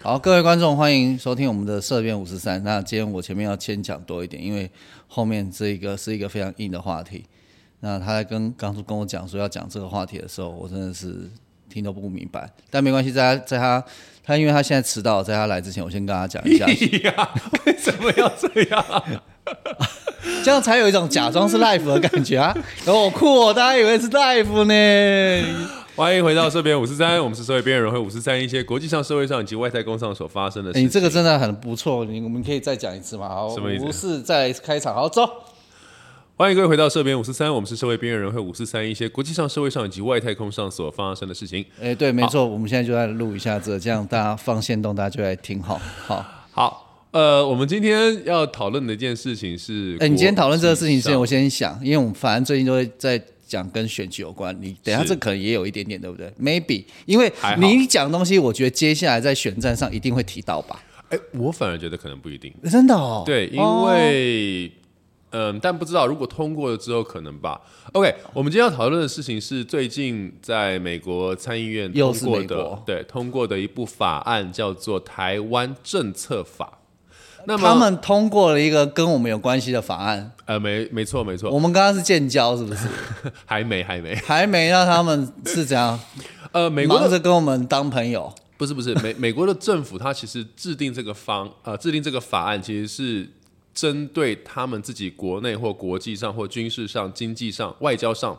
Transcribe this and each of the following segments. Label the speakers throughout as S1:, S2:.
S1: 好，各位观众，欢迎收听我们的社变五十三。那今天我前面要先讲多一点，因为后面这一个是一个非常硬的话题。那他在跟刚初跟我讲说要讲这个话题的时候，我真的是听都不明白。但没关系，在他在他他因为他现在迟到，在他来之前，我先跟他讲一下，
S2: 呀，为什么要这样？
S1: 这样才有一种假装是 life 的感觉啊！哦酷哦，大家以为是 life 呢。
S2: 欢迎回到社边五十三，我们是社会边缘人会五十三，一些国际上、社会上以及外太空上所发生的事情。
S1: 你这个真的很不错，你我们可以再讲一次吗？好，
S2: 什么意思
S1: 不是再开场，好走。
S2: 欢迎各位回到社边五十三，我们是社会边缘人会五十三，一些国际上、社会上以及外太空上所发生的事情。
S1: 哎，对，没错，我们现在就在录一下这，这样大家放线动，大家就来听好。好，
S2: 好，呃，我们今天要讨论的一件事情是，
S1: 哎，你今天讨论这个事情之前，我先想，因为我们反正最近都会在讲跟选举有关，你等一下这可能也有一点点，对不对？Maybe，因为你讲东西，我觉得接下来在选战上一定会提到吧？
S2: 哎，我反而觉得可能不一定。
S1: 真的哦，
S2: 对，因
S1: 哦
S2: 为嗯，但不知道如果通过了之后可能吧。OK，我们今天要讨论的事情是最近在美国参议院通过的对，通过的一部法案叫做《台湾政策法》。那么
S1: 他们通过了一个跟我们有关系的法案，
S2: 呃，没没错没错，
S1: 我们刚刚是建交，是不是？
S2: 还 没还没。
S1: 还没让他们是怎样
S2: 呃，美国的
S1: 忙着跟我们当朋友？
S2: 不是不是美 美国的政府，它其实制定这个方呃制定这个法案，其实是针对他们自己国内或国际上或军事上、经济上、外交上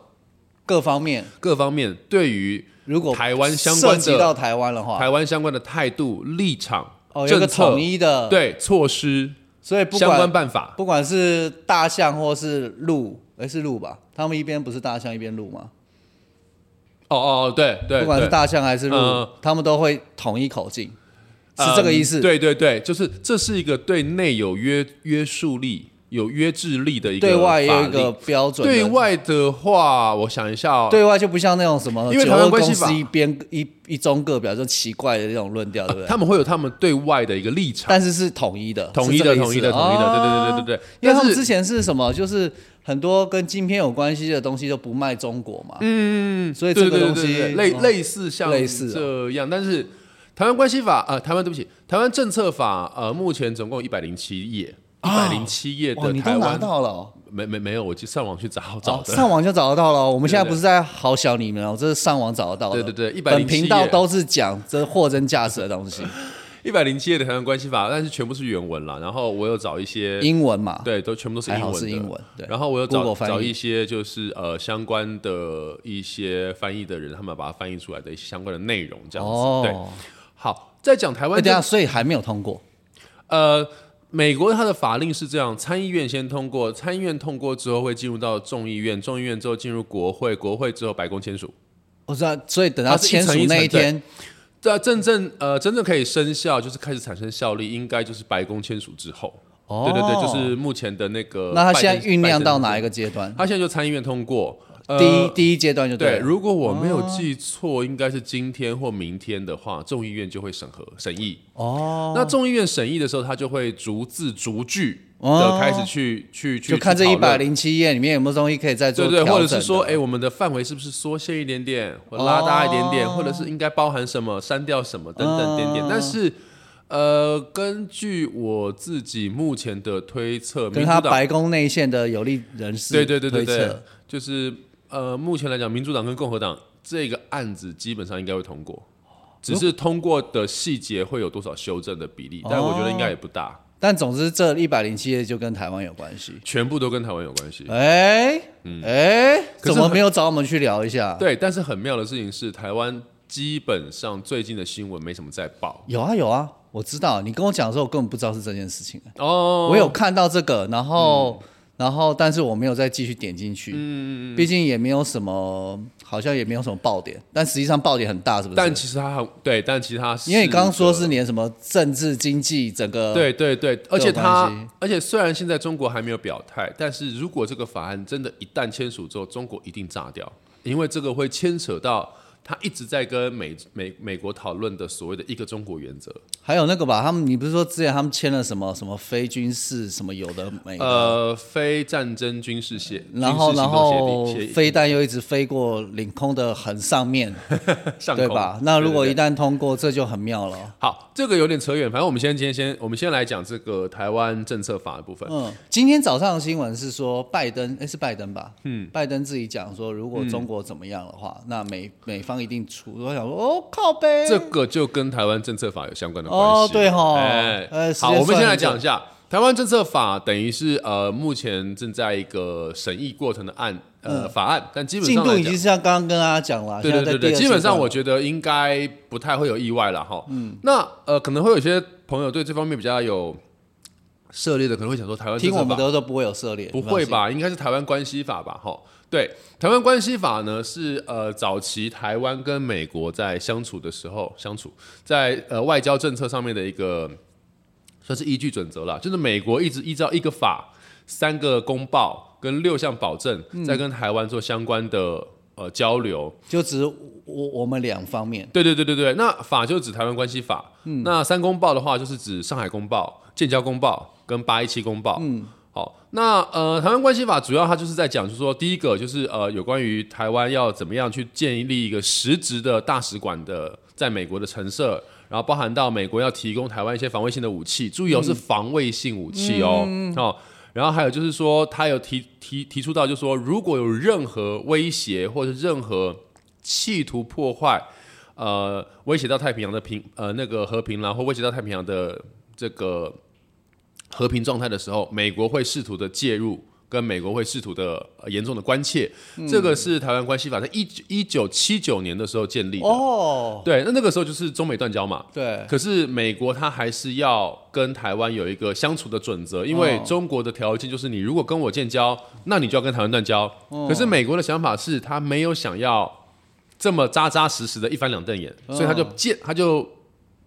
S1: 各方面，
S2: 各方面对于
S1: 如果
S2: 台湾相关的
S1: 涉及到台湾的话，
S2: 台湾相关的态度、立场、
S1: 哦，有个统一的，，
S2: 对措施、
S1: 所以不
S2: 相关
S1: 管
S2: 办法。
S1: 不管是大象或是鹿，哎是鹿吧？他们一边不是大象一边鹿吗？
S2: 哦哦，哦对，对
S1: 不管是大象还是鹿
S2: 嗯，
S1: 他们都会统一口径，是
S2: 嗯
S1: 这个意思？
S2: 对对对，就是这是一个对内有约约束力、有约制力的一个
S1: 对外也有一
S2: 法
S1: 个
S2: 令
S1: 标准。
S2: 对外的话，我想一下哦，
S1: 对外就不像那种什么，
S2: 因为台湾关系法。
S1: 一边一一中各表，就奇怪的那种论调，对不对？
S2: 他们会有他们对外的一个立场，
S1: 但是是统一的，
S2: 统一的、统一的、统一的，对对对对对对。
S1: 因为他们之前是什么，就是很多跟晶片有关系的东西都不卖中国嘛，嗯，所以这个东西
S2: 类
S1: 哦。
S2: 类似像
S1: 类似哦
S2: 这样，但是台湾关系法呃，台湾对不起，台湾政策法呃，目前总共一百零七页，一百零七页，的台
S1: 你都拿
S2: 湾
S1: 到了哦，
S2: 没没没有，我去上网去找找。
S1: 上网就找得到了哦。我们 现在不是在好小你们哦，这是上网找得到的。
S2: 对对对107
S1: 本频道
S2: 页
S1: 都是讲这货真价实的东西，
S2: 一百零七页的台湾关系法，但是全部是原文啦。然后我有找一些，
S1: 英文嘛，
S2: 对，都全部都是英文的。
S1: 是英文。对，
S2: 然后我有找找一些就是呃相关的一些翻译的人，他们把它翻译出来的一些相关的内容，这样子。对，
S1: 哦，
S2: 好，在讲台
S1: 哎，
S2: 湾
S1: 等一下，所以还没有通过。
S2: 呃，美国它的法令是这样：参议院先通过，参议院通过之后会进入到众议院，众议院之后进入国会，国会之后白宫签署。
S1: 我知道，所以等到签署那一天，
S2: 这真正呃真正可以生效，就是开始产生效力，应该就是白宫签署之后。
S1: 哦
S2: 对对对，就是目前的那个。
S1: 那他现在酝酿到哪一？
S2: 个
S1: 阶段？
S2: 他现在就参议院通过。呃
S1: 第一第一阶段就
S2: 对，
S1: 了。
S2: 如果我没有记错，应该是今天或明天的话，众议院就会审核审议。
S1: 哦，
S2: 那众议院审议的时候，他就会逐字逐句
S1: 哦。
S2: 的开始去去去
S1: 就看这一百零七页里面有没有东西可以再做
S2: 对对，或者是说，哎，我们的范围是不是缩限一点点，或拉大一点点，
S1: 哦
S2: 或者是应该包含什么，删掉什么等等点点。
S1: 嗯。
S2: 但是，呃，根据我自己目前的推测，
S1: 跟他白宫内线的有利人士
S2: 对对对对对，就是呃，目前来讲，民主党跟共和党这个案子基本上应该会通过，只是通过的细节会有多少修正的比例，但我觉得应该也不大，
S1: 但总之这一百零七页就跟台湾有关系。
S2: 全部都跟台湾有关系。
S1: 哎，哎，
S2: 嗯可是
S1: 怎么没有找我们去聊一下？
S2: 对，但是很妙的事情是，台湾基本上最近的新闻没什么在报
S1: 有啊有啊，我知道。你跟我讲的时候，我根本不知道是这件事情。
S2: 哦。
S1: 我有看到这个，然后然后但是我没有再继续点进去。嗯嗯毕竟也没有什么，好像也没有什么爆点，但实际上爆点很大，是不是？
S2: 但其实它很对，但其实它是
S1: 因为你刚刚说是连什么政治经济整个
S2: 对对对，而且
S1: 有关
S2: 它，而且虽然现在中国还没有表态，但是如果这个法案真的一旦签署之后，中国一定炸掉，因为这个会牵扯到他一直在跟美美美国讨论的所谓的一个中国原则。
S1: 还有那个吧，他们你不是说之前他们签了什么什么非军事什么有的没的，
S2: 呃，非战争军事协，
S1: 然后然后飞弹又一直飞过领空的很上面，
S2: 上
S1: 对吧？那如果一旦通过，这就很妙了。
S2: 好，这个有点扯远，反正我们先今天先我们先来讲这个台湾政策法的部分。
S1: 嗯，今天早上的新闻是说拜登，哎，是拜登吧？嗯，拜登自己讲说，如果中国怎么样的话，那美美方一定出。我想说，哦，靠呗，
S2: 这个就跟台湾政策法有相关的关系。
S1: 哦对吼
S2: 哎好，我们先来讲一下台湾政策法，等于是呃目前正在一个审议过程的案呃、法案，但基本
S1: 进
S2: 上进
S1: 度已经是像刚刚跟大家讲了，
S2: 对对对基本上我觉得应该不太会有意外了哈。嗯，那呃可能会有些朋友对这方面比较有涉猎的，可能会想说台湾政
S1: 听我们都不会有涉猎，
S2: 不？会吧？应该是台湾关系法吧？哈，对，台湾关系法呢是呃早期台湾跟美国在相处的时候相处，在呃外交政策上面的一个算是依据准则了，就是美国一直依照一个法、三个公报跟六项保证，在跟台湾做相关的呃交流。
S1: 就指我我们两方面，
S2: 对对对对对，那法就指台湾关系法，那三公报的话就是指上海公报、建交公报跟八一七公报。嗯，好，那呃台湾关系法主要它就是在讲，就是说第一个就是呃有关于台湾要怎么样去建立一个实质的大使馆的在美国的陈设。然后包含到美国要提供台湾一些防卫性的武器，注意哦，是防卫性武器哦，哦，然后还有就是说，他有提提提出到，就是说，如果有任何威胁或者任何企图破坏，呃，威胁到太平洋的平呃那个和平然后威胁到太平洋的这个和平状态的时候，美国会试图的介入，跟美国会试图的、呃严重的关切。这个是台湾关系法在一九一九七九年的时候建立的。
S1: 哦，
S2: 对，那那个时候就是中美断交嘛。
S1: 对，
S2: 可是美国它还是要跟台湾有一个相处的准则，因为
S1: 哦
S2: 中国的条件就是你如果跟我建交，那你就要跟台湾断交。
S1: 哦
S2: 可是美国的想法是他没有想要这么扎扎实实的一翻两瞪眼，
S1: 哦
S2: 所以他就建他就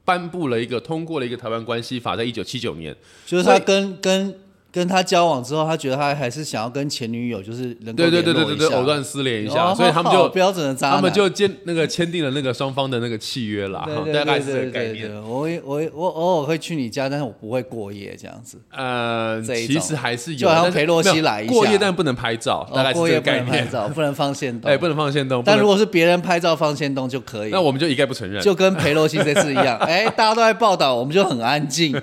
S2: 颁布了一个通过了一个台湾关系法，在一九七九年。
S1: 就是他跟跟跟他交往之后，他觉得他还是想要跟前女友就是能够
S2: 对对对对对藕断丝连一下，
S1: 哦
S2: 所以他们就
S1: 标准的渣男，
S2: 他们就签那个签订了那个双方的那个契约啦，哈
S1: 对对
S2: 大概是这
S1: 对对
S2: 个概念。
S1: 我会我会我偶尔会去你家，但是我不会过夜这样子。
S2: 呃，其实还是有，
S1: 就好像
S2: 但
S1: 裴洛西来一下
S2: 过夜，但不能拍照，大概
S1: 哦，
S2: 是这
S1: 过夜不
S2: 个概念。
S1: 能拍照，不能放线动。
S2: 哎，不能放线动，
S1: 但如
S2: 果
S1: 果是别人拍照放线动就可以。
S2: 那我们就一概不承认。
S1: 就跟裴洛西这次一样，哎，大家都在报道，我们就很安静，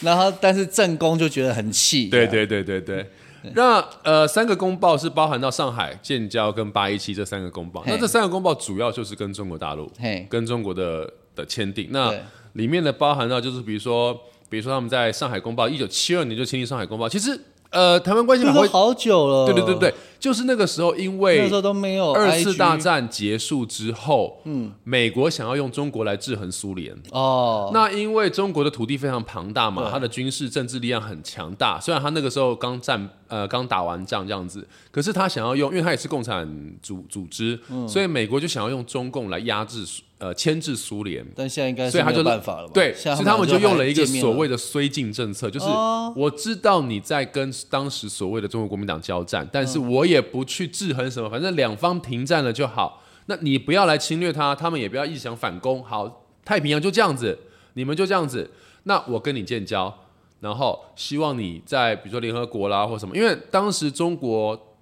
S1: 然后但是正宫就觉得很气。
S2: 对对对对对。那呃，三个公报是包含到上海、建交跟八一七这三个公报。那这三个公报主要就是跟中国大陆、跟中国的的签订。那里面的包含到就是比如说，比如说他们在上海公报一九七二年就签订上海公报。其实呃，台湾关系法会，
S1: 好久了。
S2: 对对对对，就是那个时候因
S1: 那
S2: 为
S1: 时候都没有
S2: 二次大战结束之后，嗯，美国想要用中国来制衡苏联。
S1: 哦，
S2: 那因为中国的土地非常庞大嘛，
S1: 对
S2: 它的军事政治力量很强大。虽然他那个时候刚战呃刚打完仗这样子，可是他想要用，因为他也是共产组组织，
S1: 嗯
S2: 所以美国就想要用中共来压制苏呃牵制苏联。
S1: 但现在应该
S2: 所以他就
S1: 有办法了吧？
S2: 对，所以他们就用了一个所谓的绥靖政策，就是
S1: 哦
S2: 我知道你在跟当时所谓的中国国民党交战，但
S1: 嗯
S2: 是我也不去制衡什么，反正两方停战了就好。那你不要来侵略他，他们也不要一直想反攻。好，太平洋就这样子，你们就这样子。那我跟你建交，然后希望你在比如说联合国啦或什么，因为当时中国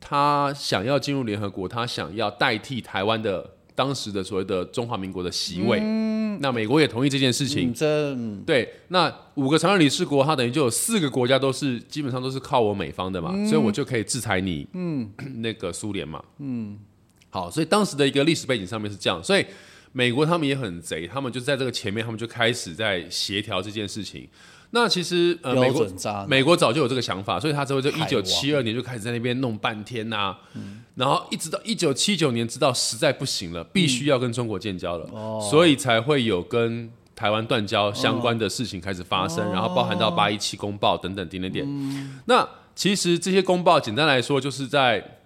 S2: 他想要进入联合国，他想要代替台湾的当时的所谓的中华民国的席位。那美国也同意这件事情。对，那五个常任理事国，它等于就有四个国家都是基本上都是靠我美方的嘛，所以我就可以制裁你，嗯，那个苏联嘛，嗯，好，所以当时的一个历史背景上面是这样，所以美国他们也很贼，他们就在这个前面，他们就开始在协调这件事情。那其实呃，美国美国早就有这个想法，所以他之后就一九七二年就开始在那边弄半天呐、然后一直到一九七九年，直到实在不行了，必须要跟中国建交了，所以才会有跟台湾断交相关的事情开始发生，然后包含到八一七公报等等点点点。那其实这些公报简单来说，就是在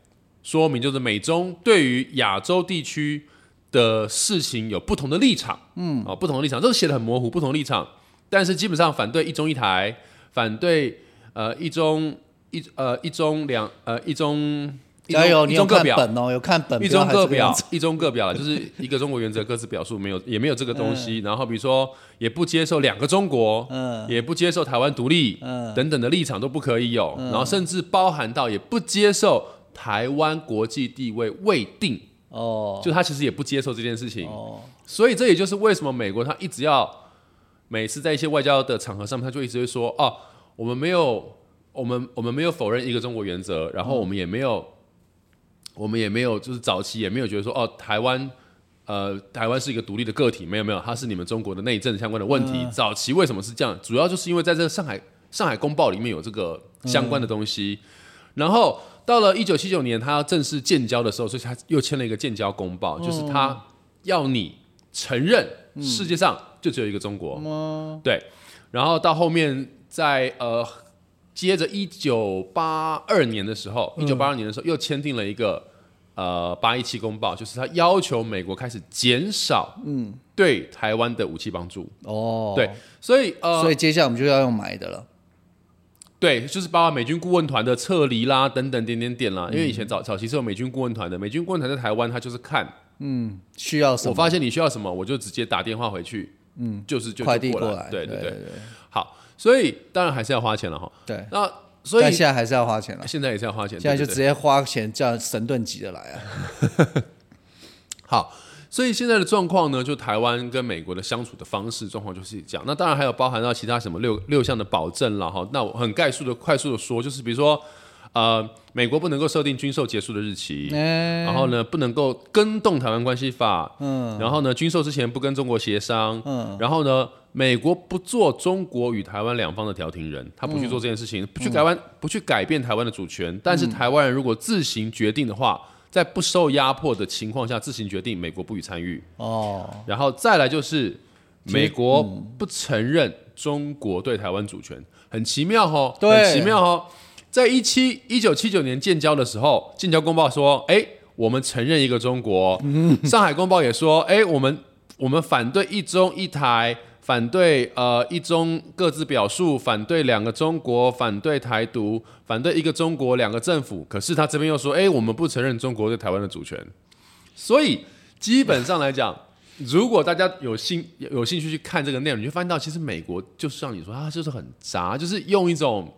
S2: 说明，就是美中对于亚洲地区的事情有不同的立场，嗯，啊、不同的立场，这个写的很模糊，不同的立场，但是基本上反对一中一台，反对呃一中一呃一中两呃一中
S1: 加油，你有
S2: 一中各表，
S1: 看本哦，有看本，
S2: 一中各表一中各表，就是一个中国原则，各自表述没有，也没有这个东
S1: 嗯
S2: 西。然后比如说，也不接受两个中国，
S1: 嗯
S2: 也不接受台湾独立，
S1: 嗯
S2: 等等的立场都不可以有。然后甚至包含到也不接受台湾国际地位未定，
S1: 哦
S2: 就他其实也不接受这件事情。
S1: 哦，
S2: 所以这也就是为什么美国他一直要每次在一些外交的场合上面，他就一直会说哦，我们没有，我们我们没有否认一个中国原则，然后我们也没有，我们也没有就是早期也没有觉得说哦，台湾。呃，台湾是一个独立的个体，没有没有，它是你们中国的内政相关的问题。早期为什么是这样？主要就是因为在这个上海上海公报里面有这个相关的东西。然后到了一九七九年，他要正式建交的时候，所以他又签了一个建交公报，就是他要你承认世界上就只有一个中国。对，然后到后面在呃，接着一九八二年的时候，一九八二年的时候又签订了一个呃八一七公报，就是他要求美国开始减少嗯对台湾的武器帮助。
S1: 哦，
S2: 对，所以呃，
S1: 所以接下来我们就要用买的了。
S2: 对，就是包括美军顾问团的撤离啦，等等点点点啦。因为以前早早期是有美军顾问团的，美军顾问团在台湾，他就是看嗯
S1: 需要什么？
S2: 我发现你需要什么，我就直接打电话回去，嗯，就是就
S1: 快递
S2: 过
S1: 过来，
S2: 对对
S1: 对对
S2: 好，所以当然还是要花钱了哈。
S1: 对。
S2: 那所以
S1: 但现在还是要花钱了，
S2: 现在也是要花钱，
S1: 现在就直接花钱叫神盾级的来啊。
S2: 好。所以现在的状况呢，就台湾跟美国的相处的方式状况就是这样。那当然还有包含到其他什么六六项的保证了哈。那我很概述的、快速的说，就是比如说，呃，美国不能够设定军售结束的日期，
S1: 嗯
S2: 然后呢，不能够跟动台湾关系法，嗯，然后呢，军售之前不跟中国协商，嗯，然后呢，美国不做中国与台湾两方的调停人，他不去做这件事情，不去改湾，不去改变台湾的主权，但是台湾人如果自行决定的话，在不受压迫的情况下自行决定，美国不予参与，
S1: 哦，
S2: 然后再来就是美国不承认中国对台湾主权，很奇妙哦，很奇妙哦。在一七一九七九年建交的时候，建交公报说，哎，我们承认一个中国。上海公报也说，哎，我们我们反对一中一台，反对呃一中各自表述，反对两个中国，反对台独，反对一个中国两个政府。可是他这边又说，哎，我们不承认中国对台湾的主权。所以基本上来讲，如果大家有兴有兴趣去看这个内容，你就发现到，其实美国就是像你说，它就是很杂，就是用一种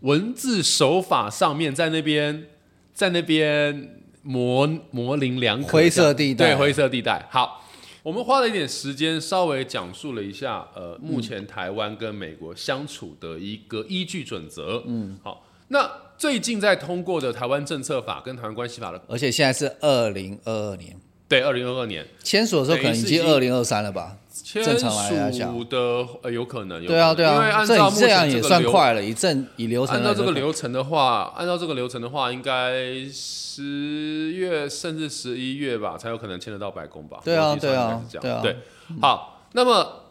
S2: 文字手法上面在那边在那边模模棱两可，
S1: 灰色地带
S2: 对灰色地带。好，我们花了一点时间，稍微讲述了一下，呃，目前台湾跟美国相处的一个依据准则。嗯，好，那最近在通过的台湾政策法跟台湾关系法的，
S1: 而且现在是二零二二年，
S2: 对，二零二二年
S1: 签署的时候可能已经二零二三了吧？
S2: 签
S1: 正常来讲
S2: 署的，呃，有可能，有
S1: 对啊，对
S2: 啊因为按照目
S1: 这样也
S2: 前这个流
S1: 算快了，以正以流程
S2: 按照这个流程的话，按照这个流程的话，应该十月甚至十一月吧，才有可能签得到白宫吧？
S1: 对啊对啊对啊
S2: 对，好，那么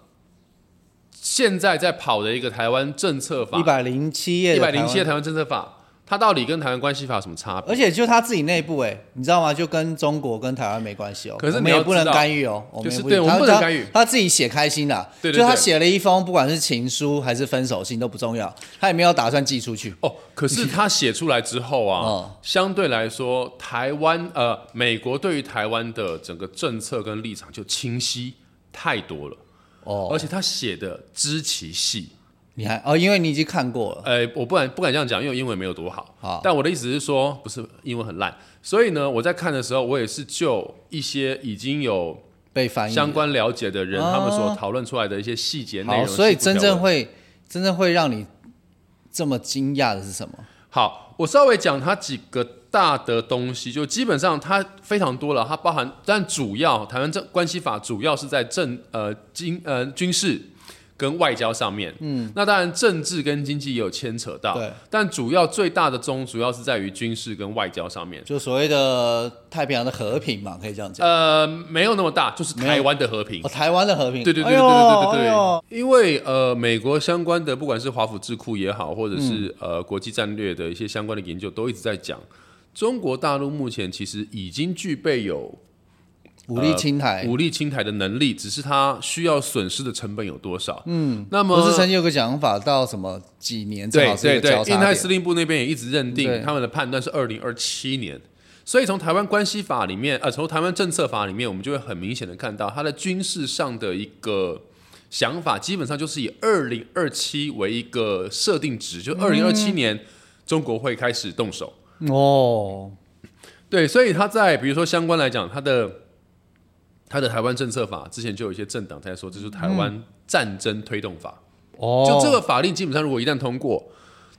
S2: 现在在跑的一个台湾政策法
S1: 一，百零七页，
S2: 一百零七页，台湾政策法，它到底跟台湾关系法有什么差别？
S1: 而且就他自己内部，哎，你知道吗？就跟中国跟台湾没关系哦。
S2: 可是你
S1: 不能干预哦，我们也不
S2: 就是对我们
S1: 他他
S2: 不能干预
S1: 他自己写开心的，就他写了一封，不管是情书还是分手信都不重要，他也没有打算寄出去。
S2: 哦，可是他写出来之后啊，
S1: 哦
S2: 相对来说，台湾呃，美国对于台湾的整个政策跟立场就清晰太多了，
S1: 哦，
S2: 而且他写的知其细。
S1: 你还哦，因为你已经看过了，
S2: 呃，我不敢不敢这样讲，因为英文没有多好。
S1: 好
S2: 但我的意思是说，不是英文很烂，所以呢，我在看的时候，我也是就一些已经有
S1: 被翻译
S2: 相关了解的人，
S1: 哦
S2: 他们所讨论出来的一些细节内，容。
S1: 所以真正会真正会让你这么惊讶的是什么？
S2: 好，我稍微讲它几个大的东西，就基本上它非常多了，它包含，但主要台湾政关系法主要是在政呃经呃军事跟外交上面，嗯，那当然政治跟经济也有牵扯到，
S1: 对，
S2: 但主要最大的宗主要是在于军事跟外交上面。
S1: 就所谓的太平洋的和平嘛，可以这样讲。
S2: 呃，没有那么大，就是台湾的和平。
S1: 哦，。台湾的和平，
S2: 对对对对对对对
S1: 哎呦。
S2: 对，因为呃，美国相关的不管是华府智库也好，或者是、呃国际战略的一些相关的研究，都一直在讲，中国大陆目前其实已经具备有
S1: 武力侵台，
S2: 武力侵台的能力，只是他需要损失的成本有多少。嗯，那么
S1: 不是曾经有个讲法，到什么几年正
S2: 对对对。印太司令部那边也一直认定他们的判断是二零二七年。所以从台湾关系法里面，呃，从台湾政策法里面，我们就会很明显的看到它的军事上的一个想法，基本上就是以二零二七为一个设定值，就二零二七年中国会开始动手。
S1: 哦，
S2: 对，所以他在比如说相关来讲，他的他的台湾政策法之前就有一些政党在说，这是台湾战争推动法。
S1: 哦，
S2: 就这个法令基本上如果一旦通过，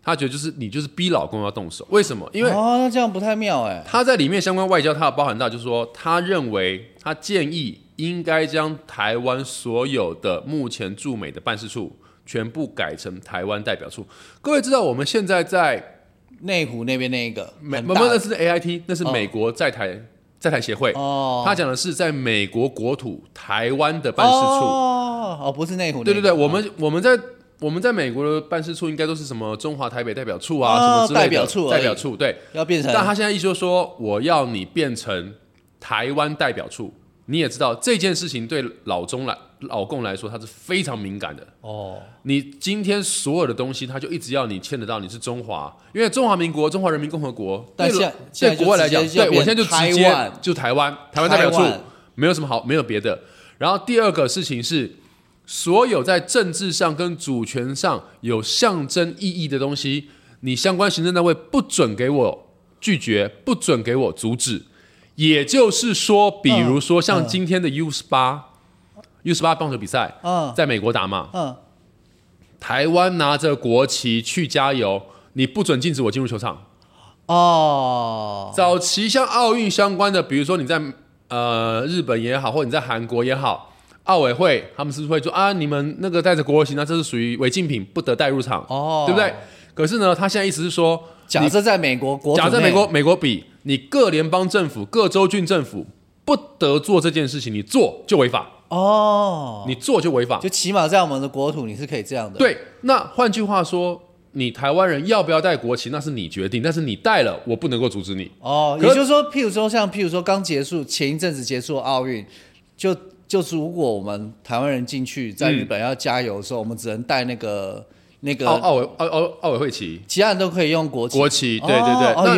S2: 他觉得就是你就是逼老公要动手，为什么？因为
S1: 哦，那这样不太妙哎。
S2: 他在里面相关外交，他有包含到就是说，他认为他建议应该将台湾所有的目前驻美的办事处全部改成台湾代表处。各位知道我们现在在
S1: 内湖那边那一个
S2: 美，
S1: 很大
S2: 不不，那是 AIT，那是美国在台、在台协会。
S1: 哦，
S2: 他讲的是在美国国土台湾的办事处。
S1: 哦，哦，不是内湖那个。
S2: 对对对，我
S1: 哦
S2: 们我们在我们在美国的办事处应该都是什么中华台北代表处啊，
S1: 哦
S2: 什么之类的
S1: 代表处
S2: 代表处对。
S1: 要变成
S2: 但他现在意思就是说，我要你变成台湾代表处。你也知道这件事情对老中来老共来说，他是非常敏感的。
S1: 哦，
S2: 你今天所有的东西，他就一直要你牵得到你是中华，因为中华民国、中华人民共和国，对
S1: 但现在现在就
S2: 对国外来讲，对我现在就直接就台湾台湾代表处，没有什么好，没有别的。然后第二个事情是，所有在政治上跟主权上有象征意义的东西，你相关行政单位不准给我拒绝，不准给我阻止。也就是说，比如说像今天的 U 十八、U 十八棒球比赛，
S1: 嗯。
S2: 在美国打嘛，
S1: 嗯，
S2: 台湾拿着国旗去加油，你不准禁止我进入球场。
S1: 哦，
S2: 早期像奥运相关的，比如说你在呃日本也好，或者你在韩国也好，奥委会他们是不是会说啊，你们那个带着国旗，那这是属于违禁品，不得带入场，
S1: 哦。
S2: 对不对？可是呢，他现在意思是说，
S1: 假设在美国国
S2: 假设美国美国比你各联邦政府、各州郡政府不得做这件事情，你做就违法，
S1: 哦，
S2: 你做就违法。
S1: 就起码在我们的国土你是可以这样的。，
S2: 对，那换句话说，你台湾人要不要带国旗，那是你决定，但是你带了，我不能够阻止你。
S1: 哦，也就是说，譬如说像譬如说刚结束前一阵子结束的奥运，就就是如果我们台湾人进去在日本要加油的时候，我们只能带那个那个，
S2: 奥奥委奥奥奥委会旗。
S1: 其他人都可以用国旗。
S2: 国旗，对对
S1: 哦
S2: 对。
S1: 哦
S2: 那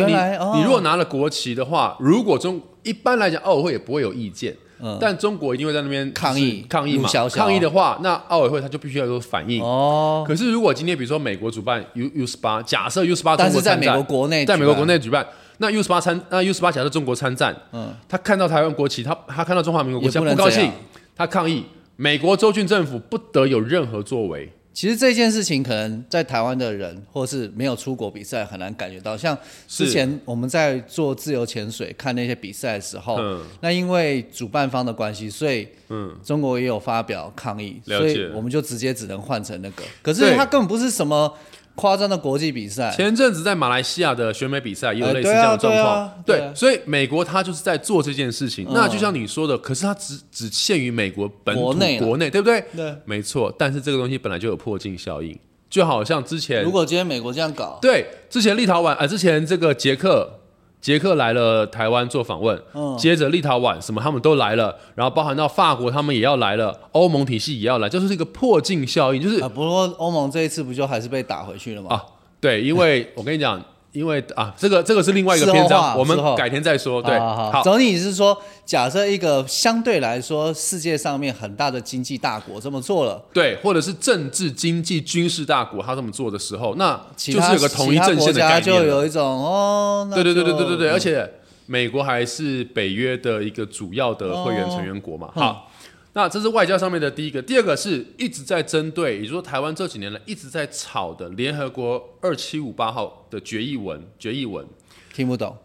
S2: 你你如果拿了国旗的话，如果中一般来讲，奥委会也不会有意见，但中国一定会在那边
S1: 嗯抗议
S2: 抗议嘛
S1: 小。小
S2: 抗议的话，那奥委会他就必须要有反应。
S1: 哦，
S2: 可是如果今天比如说美国主办 U U 十八，假设 U 十八中
S1: 但是在美
S2: 国
S1: 国国内，
S2: 在美国国，内举办，那 U 十八参那 U 十八假设中国参战，
S1: 嗯，
S2: 他看到台湾国旗，他他看到中华民国国旗，
S1: 不能
S2: 他不高兴，他抗议，美国州郡政府不得有任何作为。
S1: 其实这件事情可能在台湾的人，或是没有出国比赛，很难感觉到。像之前我们在做自由潜水看那些比赛的时候，
S2: 嗯
S1: 那因为主办方的关系，所以
S2: 嗯，
S1: 中国也有发表抗议，所以我们就直接只能换成那个。可是
S2: 对
S1: 它根本不是什么夸张的国际比赛，
S2: 前阵子在马来西亚的选美比赛也有
S1: 哎
S2: 类似这样的状况
S1: 对啊，对啊对啊
S2: 所以美国他就是在做这件事情。
S1: 嗯
S2: 那就像你说的，可是它只只限于美国本土
S1: 国内
S2: 国内，对不对？
S1: 对。
S2: 没错，但是这个东西本来就有破镜效应，就好像之前
S1: 如果今天美国这样搞，
S2: 对之前立陶宛呃，之前这个捷克。捷克来了台湾做访问，
S1: 嗯
S2: 接着立陶宛什么他们都来了，然后包含到法国他们也要来了，欧盟体系也要来，这就是一个破镜效应，就是
S1: 啊，不过欧盟这一次不就还是被打回去了吗？
S2: 啊，对，因为我跟你讲，因为啊，这个这个是另外一个篇章，我们改天再说。对，
S1: 好
S2: 好，
S1: 总体是说，假设一个相对来说世界上面很大的经济大国这么做了，
S2: 对，或者是政治、经济、军事大国，他这么做的时候，那就是有个统一阵线的
S1: 国家就
S2: 概念就。
S1: 有一种哦，
S2: 对对对对对对对，
S1: 嗯
S2: 而且美国还是北约的一个主要的会员成员国嘛。
S1: 哦
S2: 好，那这是外交上面的第一个，第二个是一直在针对，也就是说台湾这几年来一直在吵的联合国二七五八号的决议文，决议文。
S1: 听不懂，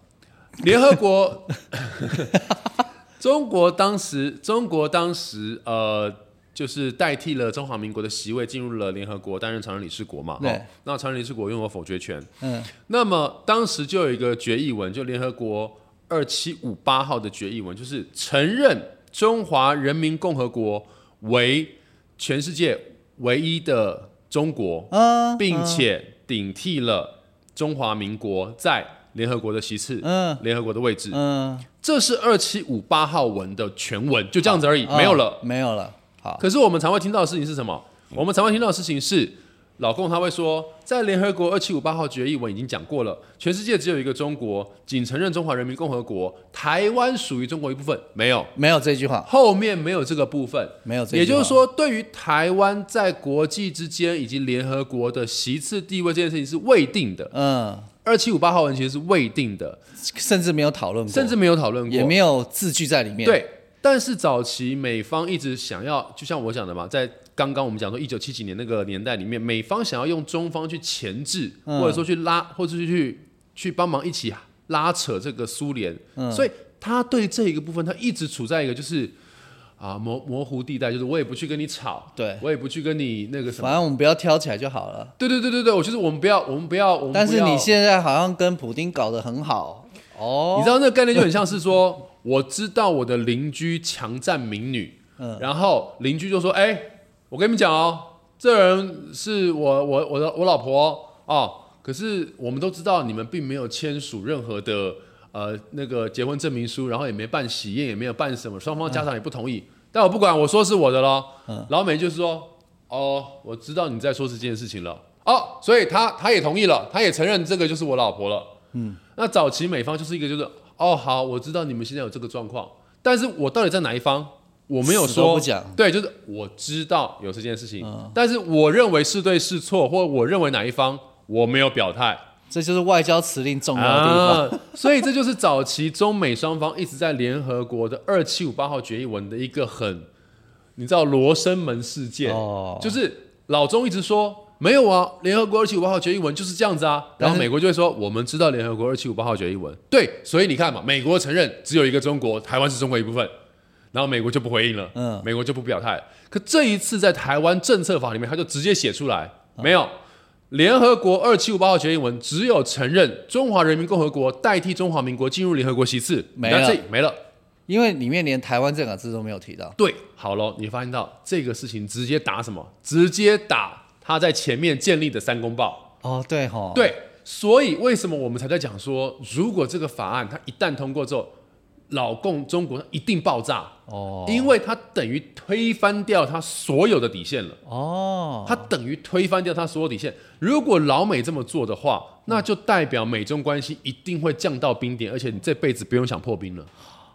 S2: 联合国，中国当时，中国当时呃，就是代替了中华民国的席位，进入了联合国担任常任理事国嘛。
S1: 对
S2: 哦那常任理事国拥有否决权。
S1: 嗯，
S2: 那么当时就有一个决议文，就联合国二七五八号的决议文，就是承认中华人民共和国为全世界唯一的中国，
S1: 嗯，
S2: 并且顶替了中华民国在联合国的席次，
S1: 嗯
S2: 联合国的位置，
S1: 嗯，
S2: 这是二七五八号文的全文，就这样子而已，
S1: 哦
S2: 没有了。
S1: 没有了。好，
S2: 可是我们常会听到的事情是什么？我们常会听到的事情是，老共他会说，在联合国二七五八号决议我已经讲过了，全世界只有一个中国，仅承认中华人民共和国，台湾属于中国一部分，没有，
S1: 没有这句话，
S2: 后面没有这个部分。
S1: 没有这句话。
S2: 也就是，说，对于台湾在国际之间以及联合国的席次地位这件事情是未定的。
S1: 嗯，
S2: 二七五八号文其实是未定的，
S1: 甚至没有讨论过，
S2: 甚至没有讨论过，
S1: 也没有字句在里面。，
S2: 对。但是早期美方一直想要，就像我讲的嘛，在刚刚我们讲说一九七几年那个年代里面，美方想要用中方去钳制，
S1: 嗯。
S2: 或者说去拉，或者是去去帮忙一起拉扯这个苏联，
S1: 嗯。
S2: 所以他对这一个部分，他一直处在一个就是啊模模糊地带，就是我也不去跟你吵，
S1: 对。
S2: 我也不去跟你那个什么，
S1: 反正我们不要挑起来就好了。
S2: 对对对对对，我就是我们不要，我们不要，我们
S1: 但是你现在好像跟普丁搞得很好哦，
S2: 你知道那个概念就很像是说，我知道我的邻居强占民女，
S1: 嗯
S2: 然后邻居就说：“哎、我跟你们讲哦，这人是我我我的我老婆哦，可是我们都知道你们并没有签署任何的呃那个结婚证明书，然后也没办喜宴，也没有办什么，双方家长也不同意。但我不管，我说是我的咯。老美就是说：哦，我知道你在说这件事情了。哦，所以他他也同意了，他也承认这个就是我老婆了。嗯那早期美方就是一个就是哦好，我知道你们现在有这个状况，但是我到底在哪一方？我没有说
S1: 不讲。
S2: 对，就是我知道有这件事情，但是我认为是对是错，或我认为哪一方我没有表态。
S1: 这就是外交辞令重要的地方。
S2: 啊，所以这就是早期中美双方一直在联合国的二七五八号决议文的一个很，你知道罗生门事件，
S1: 哦。
S2: 就是老中一直说没有啊，联合国二七五八号决议文就是这样子啊，然后美国就会说我们知道联合国二七五八号决议文，对，所以你看嘛，美国承认只有一个中国，台湾是中国一部分，然后美国就不回应了，
S1: 嗯
S2: 美国就不表态。可这一次在台湾政策法里面，他就直接写出来，没有。联合国二七五八号决议文只有承认中华人民共和国代替中华民国进入联合国席次，
S1: 没了
S2: 没了。
S1: 因为里面连台湾这两个字都没有提到。
S2: 对，好了，你发现到这个事情直接打什么？直接打他在前面建立的三公报。
S1: 哦，对吼，，
S2: 对，所以为什么我们才在讲说，如果这个法案它一旦通过之后，老共中国一定爆炸
S1: 哦
S2: 因为它等于推翻掉它所有的底线了。
S1: 哦，
S2: 它等于推翻掉它所有底线。如果老美这么做的话，那就代表美中关系一定会降到冰点，而且你这辈子不用想破冰了。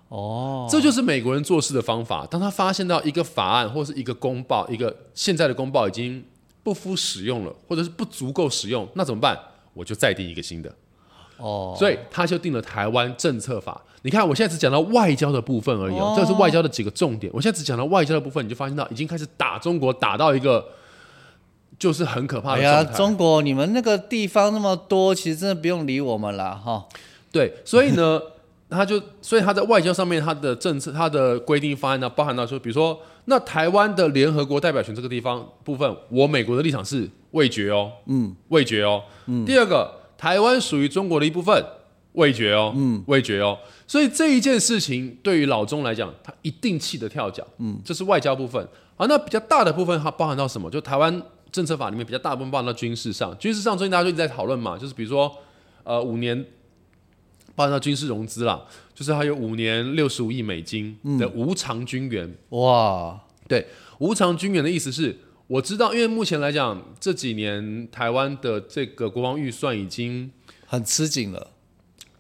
S1: 哦，
S2: 这就是美国人做事的方法。当他发现到一个法案或是一个公报，一个现在的公报已经不敷使用了，或者是不足够使用，那怎么办？我就再定一个新的。
S1: 哦，
S2: 所以他就定了台湾政策法。你看，我现在只讲到外交的部分而已哦，
S1: 哦
S2: 这是外交的几个重点。我现在只讲到外交的部分，你就发现到已经开始打中国，打到一个就是很可怕
S1: 哎呀，
S2: 的。
S1: 中国你们那个地方那么多，其实真的不用理我们了，哈。
S2: 对，所以呢，他就所以他在外交上面，他的政策、他的规定方案呢，包含到说，比如说，那台湾的联合国代表权这个地方部分，我美国的立场是未决哦，嗯，未决哦。嗯。第二个，台湾属于中国的一部分，味觉哦，嗯，味觉哦。所以这一件事情对于老钟来讲，他一定气得跳脚，嗯，这是外交部分。好，那比较大的部分它包含到什么？就台湾政策法里面比较大部分包含到军事上，军事上最近大家就一直在讨论嘛，就是比如说，呃，五年包含到军事融资啦，就是还有五年六十五亿美金的无偿军援。
S1: 哇，
S2: 对，无偿军援的意思是，我知道，因为目前来讲，这几年台湾的这个国防预算已经
S1: 很吃紧了。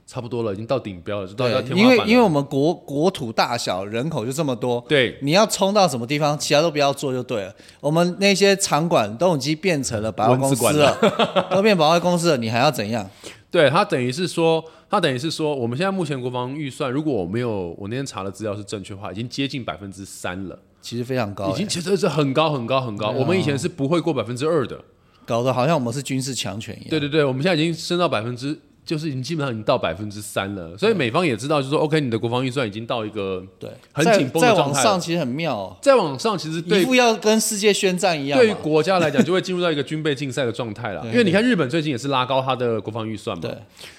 S2: 差不多了，已经到顶标了，就到要。
S1: 因为因为我们国国土大小，人口就这么多，
S2: 对
S1: 你要冲到什么地方，其他都不要做就对了。我们那些场馆都已经变成了百货公司了，都变百货公司了，你还要怎样？
S2: 对，他等于是说，他等于是说，我们现在目前国防预算，如果我没有我那天查的资料是正确的话，已经接近百分之三了，
S1: 其实非常高、
S2: 已经
S1: 欸
S2: 其实是很高很高很高。
S1: 啊
S2: 我们以前是不会过百分之二的。
S1: 搞得好像我们是军事强权一样。
S2: 对对对，我们现在已经升到百分之，就是已经基本上已经到百分之三了。所以美方也知道，就是说，OK，你的国防预算已经到一个
S1: 对，
S2: 很紧绷的
S1: 再
S2: 状态了。
S1: 往上其实很妙、哦，
S2: 再往上，其实
S1: 一
S2: 对
S1: 副要跟世界宣战一样
S2: 对于。国家来讲，就会进入到一个军备竞赛的状态了。因为你看日本最近也是拉高它的国防预算嘛，
S1: 对，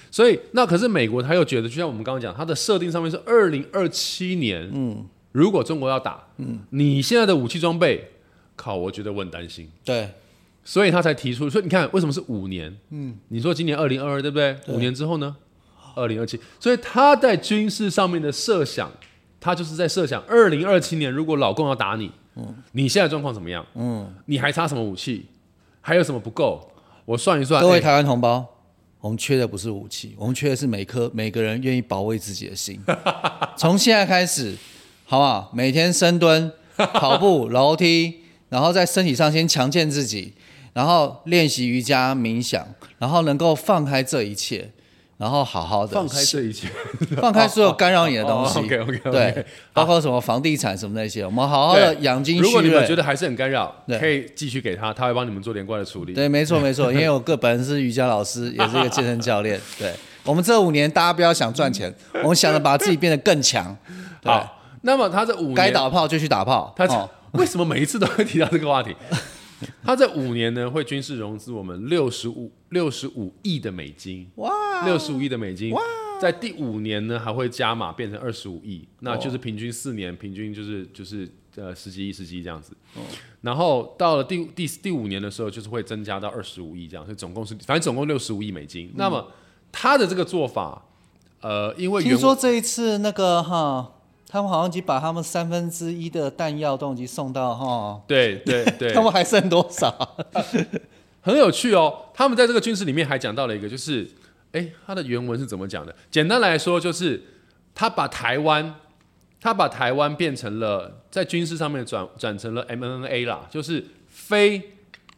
S2: 所以那可是美国他又觉得，就像我们刚刚讲，它的设定上面是二零二七年，嗯，如果中国要打，嗯，你现在的武器装备，靠，我觉得我很担心。
S1: 对，
S2: 所以他才提出，所以你看为什么是五年？嗯，你说今年二零二二对不对？五年之后呢？二零二七，所以他在军事上面的设想，他就是在设想二零二七年如果老共要打你，嗯，你现在状况怎么样？嗯，你还差什么武器？还有什么不够？我算一算，哎
S1: 各位台湾同胞，我们缺的不是武器，我们缺的是每颗每个人愿意保卫自己的心。从现在开始，好不好？每天深蹲、跑步、楼梯，然后在身体上先强健自己，然后练习瑜伽、冥想，然后能够放开这一切，然后好好的
S2: 放开这一切，
S1: 放开所有干扰你的东西。
S2: OK OK，
S1: 对，包括什么房地产什么那些，我们好好的养精蓄锐如果。
S2: 你们觉得还是很干扰，可以继续给他，他会帮你们做连贯的处理。
S1: 对，没错没错，因为我个本人是瑜伽老师，也是一个健身教练。对我们这五年，大家不要想赚钱，我们想着把自己变得更强。对，
S2: 好，那么他这五年
S1: 该打炮就去打炮。
S2: 他、
S1: 哦
S2: 为什么每一次都会提到这个话题？他这五年呢会军事融资我们六十五六十五亿的美金，
S1: 哇，
S2: 六十五亿的美金，哇在第五年呢还会加码变成二十五亿，那就是平均四年平均就是就是呃十几亿十几亿这样子。然后到了第第第五年的时候，就是会增加到二十五亿这样，所以总共是反正总共六十五亿美金。那么他的这个做法，呃，因为原
S1: 听说这一次那个哈，他们好像已经把他们三分之一的弹药都已经送到哈，
S2: 对对对，
S1: 他们还剩多少？
S2: 很有趣哦。他们在这个军事里面还讲到了一个，就是，哎，他的原文是怎么讲的？简单来说，就是他把台湾，他把台湾变成了在军事上面转转成了 MNA 啦，就是非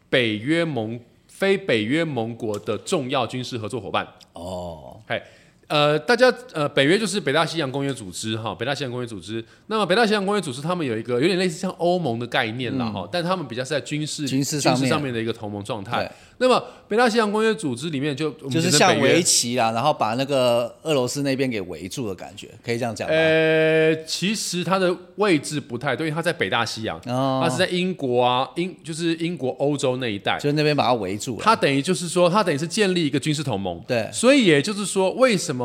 S2: 北约盟非北约盟国的重要军事合作伙伴。
S1: 哦，
S2: 嘿，呃，大家呃，北约就是北大西洋公约组织哈，北大西洋公约组织。那么北大西洋公约组织他们有一个有点类似像欧盟的概念了哈、但他们比较是在军事
S1: 嗯军事上面
S2: 的一个同盟状态。那么北大西洋公约组织里面就
S1: 就是像围棋啦，然后把那个俄罗斯那边给围住的感觉，可以这样讲吗？
S2: 呃，其实它的位置不太对，因为它在北大西洋，
S1: 哦
S2: 它是在英国啊，英就是英国欧洲那一带。
S1: 就是那边把它围住了。
S2: 它等于就是说，它等于是建立一个军事同盟。
S1: 对
S2: 所以也就是说，为什么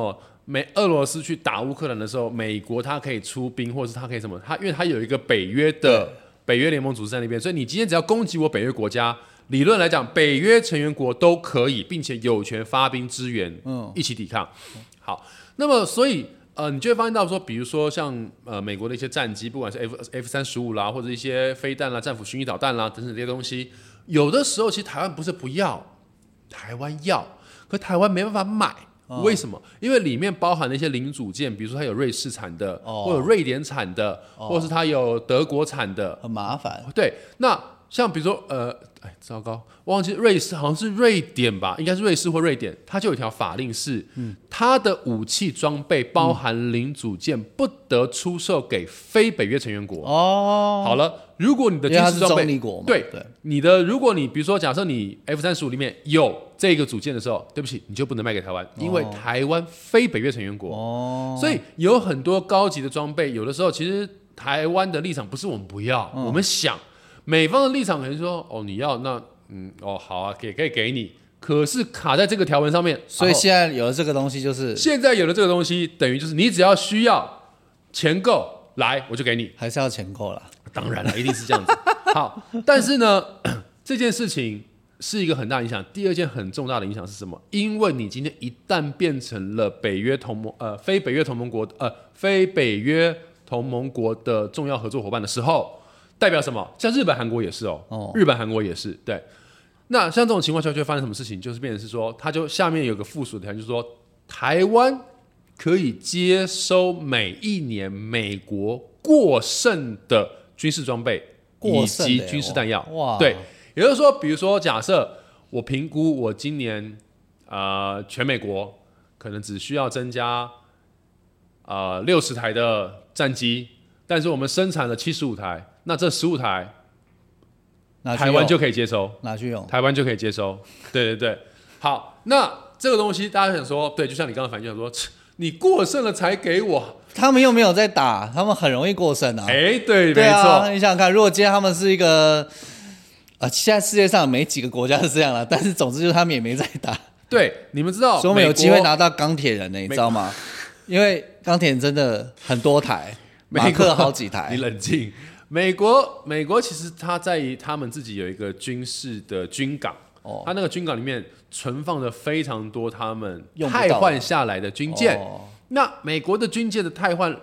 S2: 美俄罗斯去打乌克兰的时候，美国它可以出兵，或者是它可以什么？它因为它有一个北约的北约联盟组织在那边，所以你今天只要攻击我北约国家，理论来讲，北约成员国都可以，并且有权发兵支援，嗯，一起抵抗。好，那么所以。呃，你就会发现到说，比如说像呃美国的一些战机，不管是 F F 三十五啦，或者一些飞弹啦、战斧巡弋导弹啦等等这些东西，有的时候其实台湾不是不要，台湾要，可台湾没办法买。为什么？因为里面包含了一些零组件，比如说它有瑞士产的，
S1: 哦
S2: 或者瑞典产的，或者是它有德国产的。
S1: 很麻烦。
S2: 对，那像比如说呃，哎，糟糕，忘记瑞士好像是瑞典吧，应该是瑞士或瑞典，它就有一条法令是，它的武器装备包含零组件不得出售给非北约成员国。
S1: 哦，
S2: 好了，如果你的军事装备。对
S1: 对，
S2: 你的，如果你比如说，假设你 F 三十五里面有这个组件的时候，对不起，你就不能卖给台湾，因为台湾非北约成员国。
S1: 哦，
S2: 所以有很多高级的装备，有的时候其实台湾的立场不是我们不要，
S1: 嗯
S2: 我们想美方的立场可能说，哦，你要那嗯哦好啊，给可以给你，可是卡在这个条文上面，
S1: 所以现在有了这个东西，就是
S2: 现在有了这个东西，等于就是你只要需要钱够来，我就给你。
S1: 还是要钱够了。
S2: 当然了，一定是这样子。好，但是呢，这件事情是一个很大影响。第二件很重大的影响是什么？因为你今天一旦变成了北约同盟呃非北约同盟国呃非北约同盟国的重要合作伙伴的时候，代表什么？像日本、韩国也是哦，
S1: 哦
S2: 日本、韩国也是对。那像这种情况下就会发生什么事情？就是变成是说，它就下面有个附属条件，就是说台湾可以接收每一年美国过剩的军事装备以及军事弹药。
S1: 哇，
S2: 对，也就是说，比如说，假设我评估我今年呃全美国可能只需要增加呃六十台的战机，但是我们生产了七十五台，那这十五台台湾就可以接收。
S1: 拿去用。
S2: 台湾就可以接收。对对对，好，那这个东西大家想说，对，就像你刚刚反应想说，切你过剩了才给我，
S1: 他们又没有在打，他们很容易过剩啊。
S2: 哎、对，
S1: 对
S2: 没
S1: 啊，
S2: 错，
S1: 你想想看，如果今天他们是一个，呃，现在世界上没几个国家是这样了，但是总之就是他们也没在打，
S2: 对，你们知道，
S1: 所以我们有机会拿到钢铁人呢，你知道吗？因为钢铁人真的很多台，
S2: 美国
S1: 马克好几台你，
S2: 冷静。美国，美国其实它在于他们自己有一个军事的军港，
S1: 哦
S2: 它那个军港里面存放着非常多他们汰换下来的军舰。
S1: 哦
S2: 那美国的军舰的汰换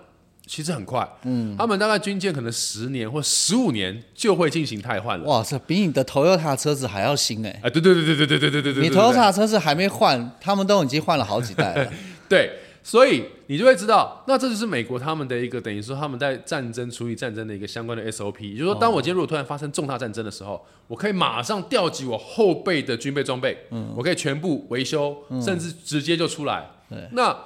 S2: 其实很快，嗯，他们大概军舰可能十年或十五年就会进行汰换了。
S1: 哇，塞比你的 Toyota 车子还要新哎！
S2: 哎，对对对对对对对对对对，
S1: 你 Toyota 车子还没换，他们都已经换了好几代了。
S2: 对，所以你就会知道，那这就是美国他们的一个等于说他们在战争处理战争的一个相关的 SOP，也就是说，当我今天如果突然发生重大战争的时候，我可以马上调集我后备的军备装备，我可以全部维修，甚至直接就出来。那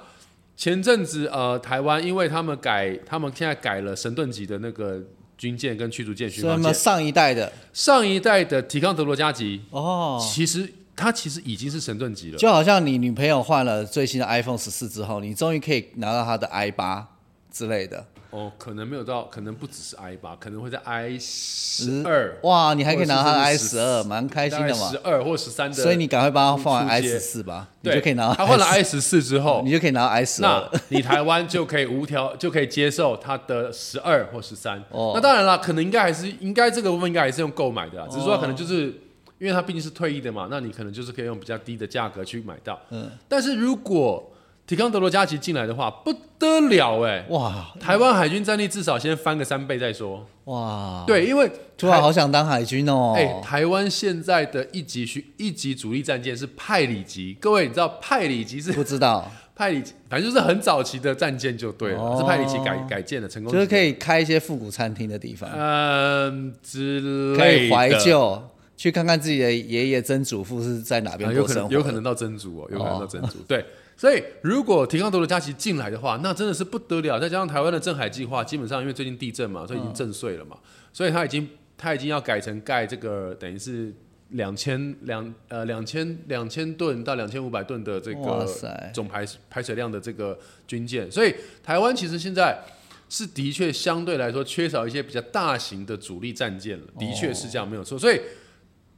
S2: 前阵子呃，台湾因为他们改，他们现在改了神盾级的那个军舰跟驱逐舰、巡
S1: 什么
S2: 防舰，
S1: 上一代的？
S2: 上一代的提康德罗加级，
S1: 哦，
S2: 其实它其实已经是神盾级了。
S1: 就好像你女朋友换了最新的 iPhone 十四之后，你终于可以拿到她的 i 八之类的。
S2: 哦，可能没有到，可能不只是 i 八，可能会在 i 十二，
S1: 哇，你还可以拿到她的 i 十二，蛮开心的嘛
S2: 十。二或十三的，
S1: 所以你赶快帮她换完 i 十四吧，你就可以拿到。
S2: 他换了 i 十四之后
S1: 你，就可以拿到 i 十
S2: 那
S1: 二。
S2: 你台湾就可以无条就可以接受它的十二或十三。
S1: 哦
S2: 那当然了，可能应该还是应该这个部分应该还是用购买的啦，只是说可能就是。因为它毕竟是退役的嘛，那你可能就是可以用比较低的价格去买到。嗯，但是如果提康德罗加奇进来的话，不得了哎、
S1: 哇。
S2: 台湾海军战力至少先翻个三倍再说。
S1: 哇，
S2: 对，因为
S1: 突然好想当海军哦。
S2: 哎、台湾现在的一级巡一级主力战舰是派里级，各位你知道派里级是
S1: 不知道，
S2: 派里级，反正就是很早期的战舰就对了，
S1: 哦。
S2: 是派里级改改建的成功，
S1: 就是可以开一些复古餐厅的地方，
S2: 嗯之
S1: 可
S2: 类的。
S1: 以怀，旧，去看看自己的爷爷曾祖父是在哪
S2: 啊有可。能有可能到曾祖哦，有可能到曾祖，对。所以，如果提康多的假期进来的话，那真的是不得了。再加上台湾的镇海计划，基本上因为最近地震嘛，所以已经震碎了嘛，所以他已经他已经要改成盖这个等于是两千两呃两千两千吨到两千五百吨的这
S1: 哇
S2: 个
S1: 塞，
S2: 总排排水量的这个军舰，所以台湾其实现在是的确相对来说缺少一些比较大型的主力战舰了，的确是这样没有错。所以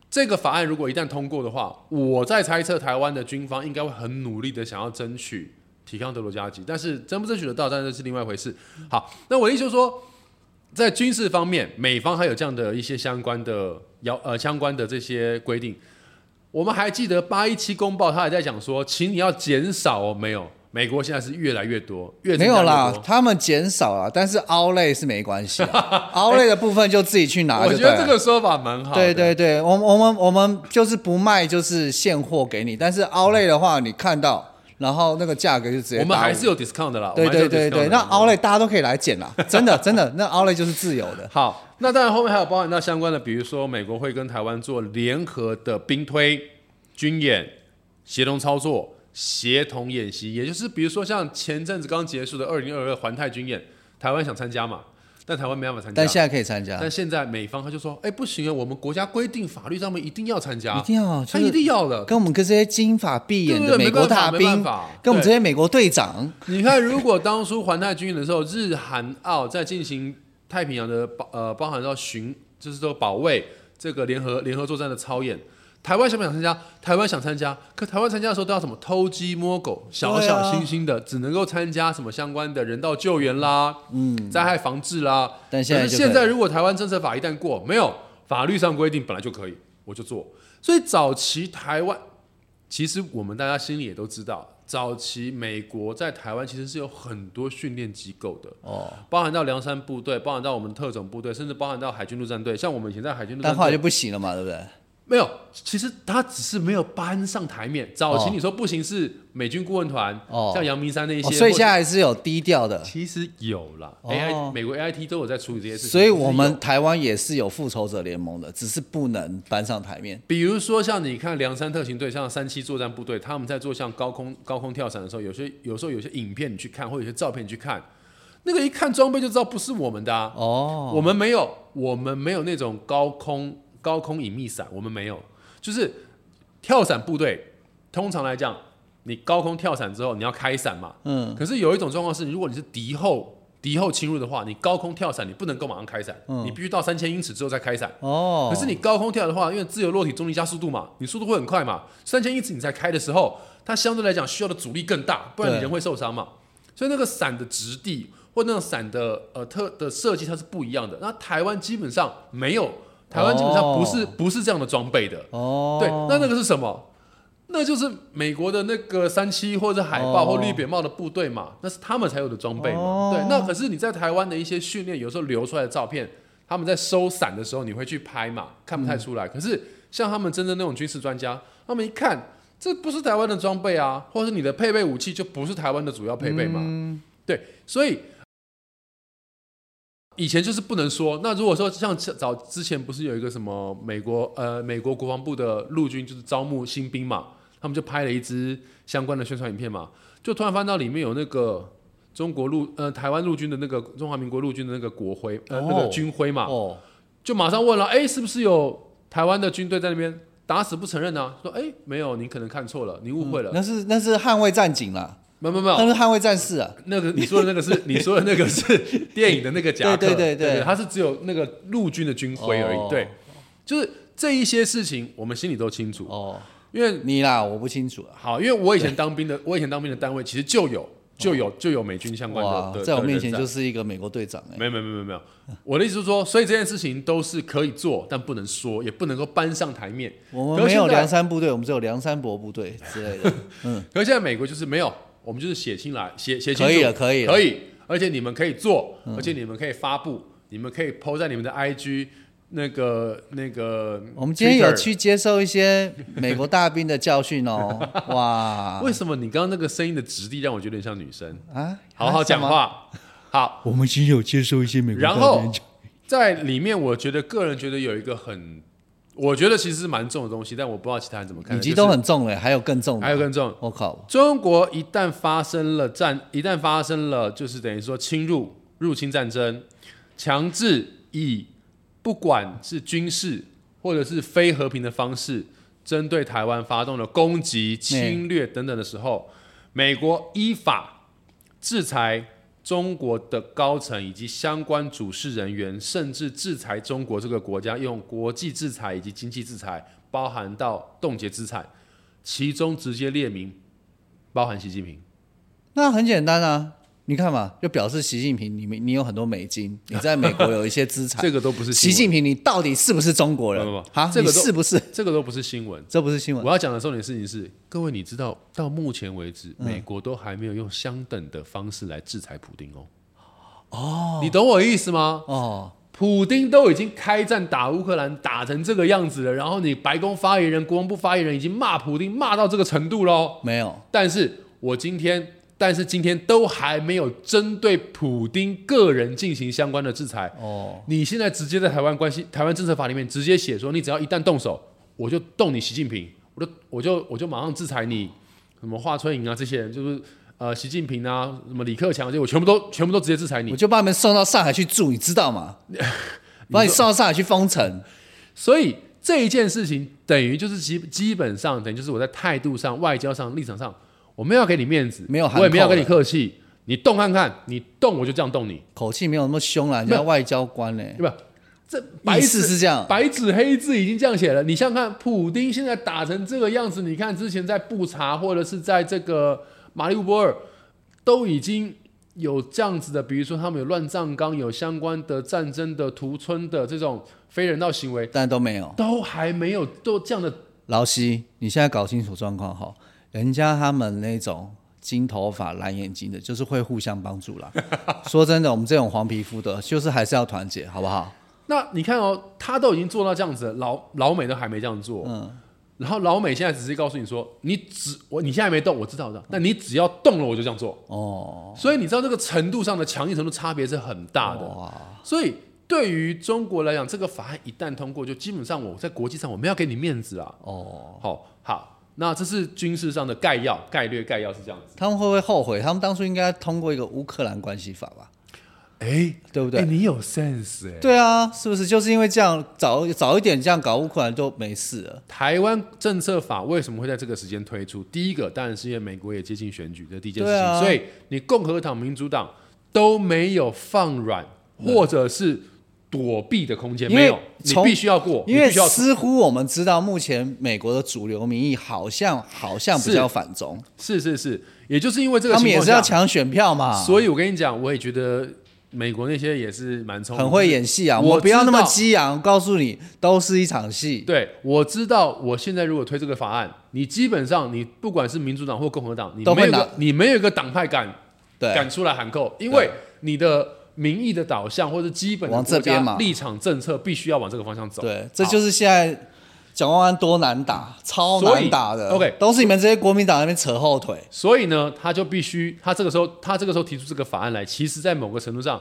S2: 这个法案如果一旦通过的话，我在猜测台湾的军方应该会很努力的想要争取提康德罗加级，但是争不争取得到，当然是另外一回事。好，那我的意思就是说。在军事方面，美方还有这样的一些相关的要呃相关的这些规定，我们还记得八一七公报，他还在讲说，请你要减少哦，没有，美国现在是越来越多，越
S1: 没有啦
S2: 多，
S1: 他们减少了，但是凹类是没关系啊，凹类的部分就自己去拿
S2: 我。觉得这个说法蛮好的。
S1: 对对对，我们我们我们就是不卖，就是现货给你，但是凹类的话，你看到，然后那个价格就直接
S2: 我们还是有 discount 的啦。
S1: 对对对那凹类大家都可以来捡啦，真的 真的，那凹类就是自由的。
S2: 好，那当然后面还有包含到相关的，比如说美国会跟台湾做联合的兵推、军演、协同操作、协同演习，也就是比如说像前阵子刚结束的二零二二环太军演，台湾想参加嘛，但台湾没办法参加。
S1: 但现在可以参加，
S2: 但现在美方他就说，哎、不行啊，我们国家规定法律上面一定要参加，
S1: 一定要
S2: 他一定要的。
S1: 跟我们跟这些金发碧眼的美国大兵，
S2: 法
S1: 跟我们这些美国队长，
S2: 你看，如果当初环太军演的时候，日韩澳在进行太平洋的包呃包含到巡，就是说保卫这个联合联合作战的操演，台湾想不想参加？台湾想参加，可台湾参加的时候都要什么偷鸡摸狗、小小心心的，只能够参加什么相关的人道救援啦、嗯，灾害防治啦。
S1: 但现在
S2: 现在如果台湾政策法一旦过，没有法律上规定本来就可以，我就做。所以早期台湾，其实我们大家心里也都知道，早期美国在台湾其实是有很多训练机构的，
S1: 哦，
S2: 包含到梁山部队，包含到我们特种部队，甚至包含到海军陆战队。像我们以前在海军陆战队
S1: 但后来就不行了嘛，对不对？
S2: 没有，其实他只是没有搬上台面。早期
S1: 哦
S2: 你说不行是美军顾问团，
S1: 哦
S2: 像阳明山那一些，
S1: 哦所以现在还是有低调的，
S2: 其实有啦、
S1: 哦
S2: AI 美国 AIT 都有在处理这些事情，
S1: 所以我们台湾也是有复仇者联盟的，只是不能搬上台面。
S2: 比如说像你看梁山特勤队，像三七作战部队，他们在做像高空高空跳伞的时候，有些有时候有些影片你去看，或者有些照片你去看，那个一看装备就知道不是我们的啊。
S1: 哦，
S2: 我们没有，我们没有那种高空高空隐秘伞，我们没有。就是跳伞部队，通常来讲，你高空跳伞之后，你要开伞嘛。
S1: 嗯，
S2: 可是有一种状况是，如果你是敌后敌后侵入的话，你高空跳伞，你不能够马上开伞，你必须到三千英尺之后再开伞。
S1: 哦，
S2: 可是你高空跳的话，因为自由落体重力加速度嘛，你速度会很快嘛，三千英尺你才开的时候，它相对来讲需要的阻力更大，不然你人会受伤嘛。所以那个伞的质地或那种伞的呃特的设计它是不一样的。那台湾基本上没有台湾基本上不是、
S1: 哦
S2: 不是这样的装备的。
S1: 哦，
S2: 对，那那个是什么？那就是美国的那个三七或者海豹
S1: 哦
S2: 或绿扁帽的部队嘛，那是他们才有的装备嘛。
S1: 哦
S2: 对，那可是你在台湾的一些训练，有时候流出来的照片，他们在收伞的时候，你会去拍嘛，看不太出来。可是像他们真正那种军事专家，他们一看，这不是台湾的装备啊，或者是你的配备武器就不是台湾的主要配备嘛。
S1: 嗯
S2: 对，所以以前就是不能说。那如果说像早之前不是有一个什么美国呃美国国防部的陆军就是招募新兵嘛，他们就拍了一支相关的宣传影片嘛，就突然翻到里面有那个中国陆呃台湾陆军的那个中华民国陆军的那个国徽呃、那个
S1: 哦
S2: 军徽嘛，
S1: 哦，
S2: 就马上问了，哎，是不是有台湾的军队在那边？打死不承认啊，说哎没有，你可能看错了，你误会了，
S1: 那是那是捍卫战警啦，
S2: 没有没有没有
S1: 那，是捍卫战士啊。
S2: 那个你说的那个是 你说的那个是 电影的那个夹克，
S1: 对对对
S2: 对
S1: 对
S2: 它是只有那个陆军的军徽而已。
S1: 哦
S2: 对，就是这一些事情我们心里都清楚，
S1: 哦，
S2: 因为
S1: 你啦，我不清楚啊。
S2: 好，因为我以前当兵的，我以前当兵的单位其实就有就有就有美军相关
S1: 哇
S2: 的，的，
S1: 在我面前就是一个美国队长哎。
S2: 没有没有没有没有我的意思是说，所以这件事情都是可以做，但不能说，也不能够搬上台面。
S1: 我们没有
S2: 可是现在
S1: 梁山部队，我们只有梁山伯部队之类的。
S2: 嗯可是现在美国就是没有，我们就是写清来写写清楚，
S1: 可以了可以
S2: 可以，而且你们可以做，而且你们可以发布，你们可以 PO 在你们的 IG 那个那个。
S1: 我们今天有去接受一些美国大兵的教训哦。哇，
S2: 为什么你刚刚那个声音的质地让我觉得像女生？
S1: 啊？
S2: 好好讲
S1: 啊。
S2: 话。好，
S1: 我们今天有接受一些美国大兵然后
S2: 在里面，我觉得个人觉得有一个很，我觉得其实是蛮重的东西，但我不知道其他人怎么看。
S1: 已经都很重了，还有更重的。
S2: 还有更重，
S1: 我靠，
S2: 中国一旦发生了战，一旦发生了就是等于说侵入、入侵战争，强制以不管是军事或者是非和平的方式，针对台湾发动了攻击、侵略等等的时候，美国依法制裁中国的高层以及相关主事人员，甚至制裁中国这个国家，用国际制裁以及经济制裁，包含到冻结资产。其中直接列明包含习近平。
S1: 那很简单啊，你看嘛，就表示习近平，你你有很多美金，你在美国有一些资产。
S2: 这个都不是，
S1: 习近平，你到底是不是中国人
S2: 不不不
S1: 啊？你
S2: 这个都
S1: 是不是？
S2: 这个都不是新闻。
S1: 这不是新闻
S2: 我要讲的重点事情是，各位你知道，到目前为止，
S1: 嗯
S2: 美国都还没有用相等的方式来制裁普丁哦。哦，你懂我意思吗？
S1: 哦。
S2: 普丁都已经开战打乌克兰，打成这个样子了，然后你白宫发言人、国防部发言人已经骂普丁骂到这个程度喽。
S1: 没有，
S2: 但是我今天，但是今天都还没有针对普丁个人进行相关的制裁。
S1: 哦，
S2: 你现在直接在台湾关系台湾政策法里面直接写说，你只要一旦动手，我就动你习近平，我就我就我就马上制裁你，什么华春莹啊这些人，就是呃习近平啊，什么李克强这些，我全部都全部都直接制裁你
S1: 我。就把你们送到上海去住，你知道吗？把你送到上海去封城，
S2: 所以这一件事情等于就是基基本上等于就是我在态度上、外交上、立场上，我没有给你面子，
S1: 没有
S2: 我也没有跟你客气，你动看看，你动我就这样动你，
S1: 口气没有那么凶啦，人家外交官嘞，
S2: 对吧？这白纸
S1: 是这样。
S2: 白纸黑字已经这样写了，你想想看，普丁现在打成这个样子，你看之前在布查或者是在这个马里乌波尔，都已经有这样子的，比如说他们有乱葬岗，有相关的战争的屠村的这种非人道行为，
S1: 但都没有。
S2: 都还没有都这样的
S1: 劳西，你现在搞清楚状况哈，人家他们那种金头发、蓝眼睛的，就是会互相帮助啦。说真的，我们这种黄皮肤的，就是还是要团结，好不好？
S2: 那你看哦，他都已经做到这样子，老老美都还没这样做。
S1: 嗯，
S2: 然后老美现在只是告诉你说，你只我你现在没动，我知道我知道，但你只要动了，我就这样做。
S1: 哦，
S2: 所以你知道这个程度上的强硬程度差别是很大的。
S1: 哇，
S2: 所以对于中国来讲，这个法案一旦通过，就基本上我在国际上我们要给你面子啊。
S1: 哦，
S2: 好，好，那这是军事上的概要、概略、概要是这样子。
S1: 他们会不会后悔？他们当初应该通过一个乌克兰关系法吧？
S2: 哎，
S1: 对不对？
S2: 你有 sense 哎。
S1: 对啊，是不是就是因为这样早早一点这样搞乌克兰就没事了？
S2: 台湾政策法为什么会在这个时间推出？第一个当然是因为美国也接近选举，这第一件事情，
S1: 啊
S2: 所以你共和党、民主党都没有放软或者是躲避的空间，没有，你必须要过，
S1: 因为似乎我们知道，目前美国的主流民意好像好像比较反中，
S2: 是是是，也就是因为这个
S1: 他们也是要抢选票嘛。
S2: 所以我跟你讲，我也觉得美国那些也是蛮聪明，
S1: 很会演戏啊！
S2: 我
S1: 我不要那么激昂，告诉你，都是一场戏。
S2: 对，我知道，我现在如果推这个法案，你基本上你不管是民主党或共和党，你
S1: 都
S2: 没有你没有一个党派敢
S1: 对，
S2: 敢出来喊扣，因为你的民意的导向或者基本的
S1: 往这
S2: 国家
S1: 边嘛
S2: 立场政策必须要往这个方向走。
S1: 对，这就是现在蒋万安多难打，超难打的。
S2: OK
S1: 都是你们这些国民党那边扯后腿。
S2: 所以呢，他就必须，他这个时候，他这个时候提出这个法案来，其实在某个程度上，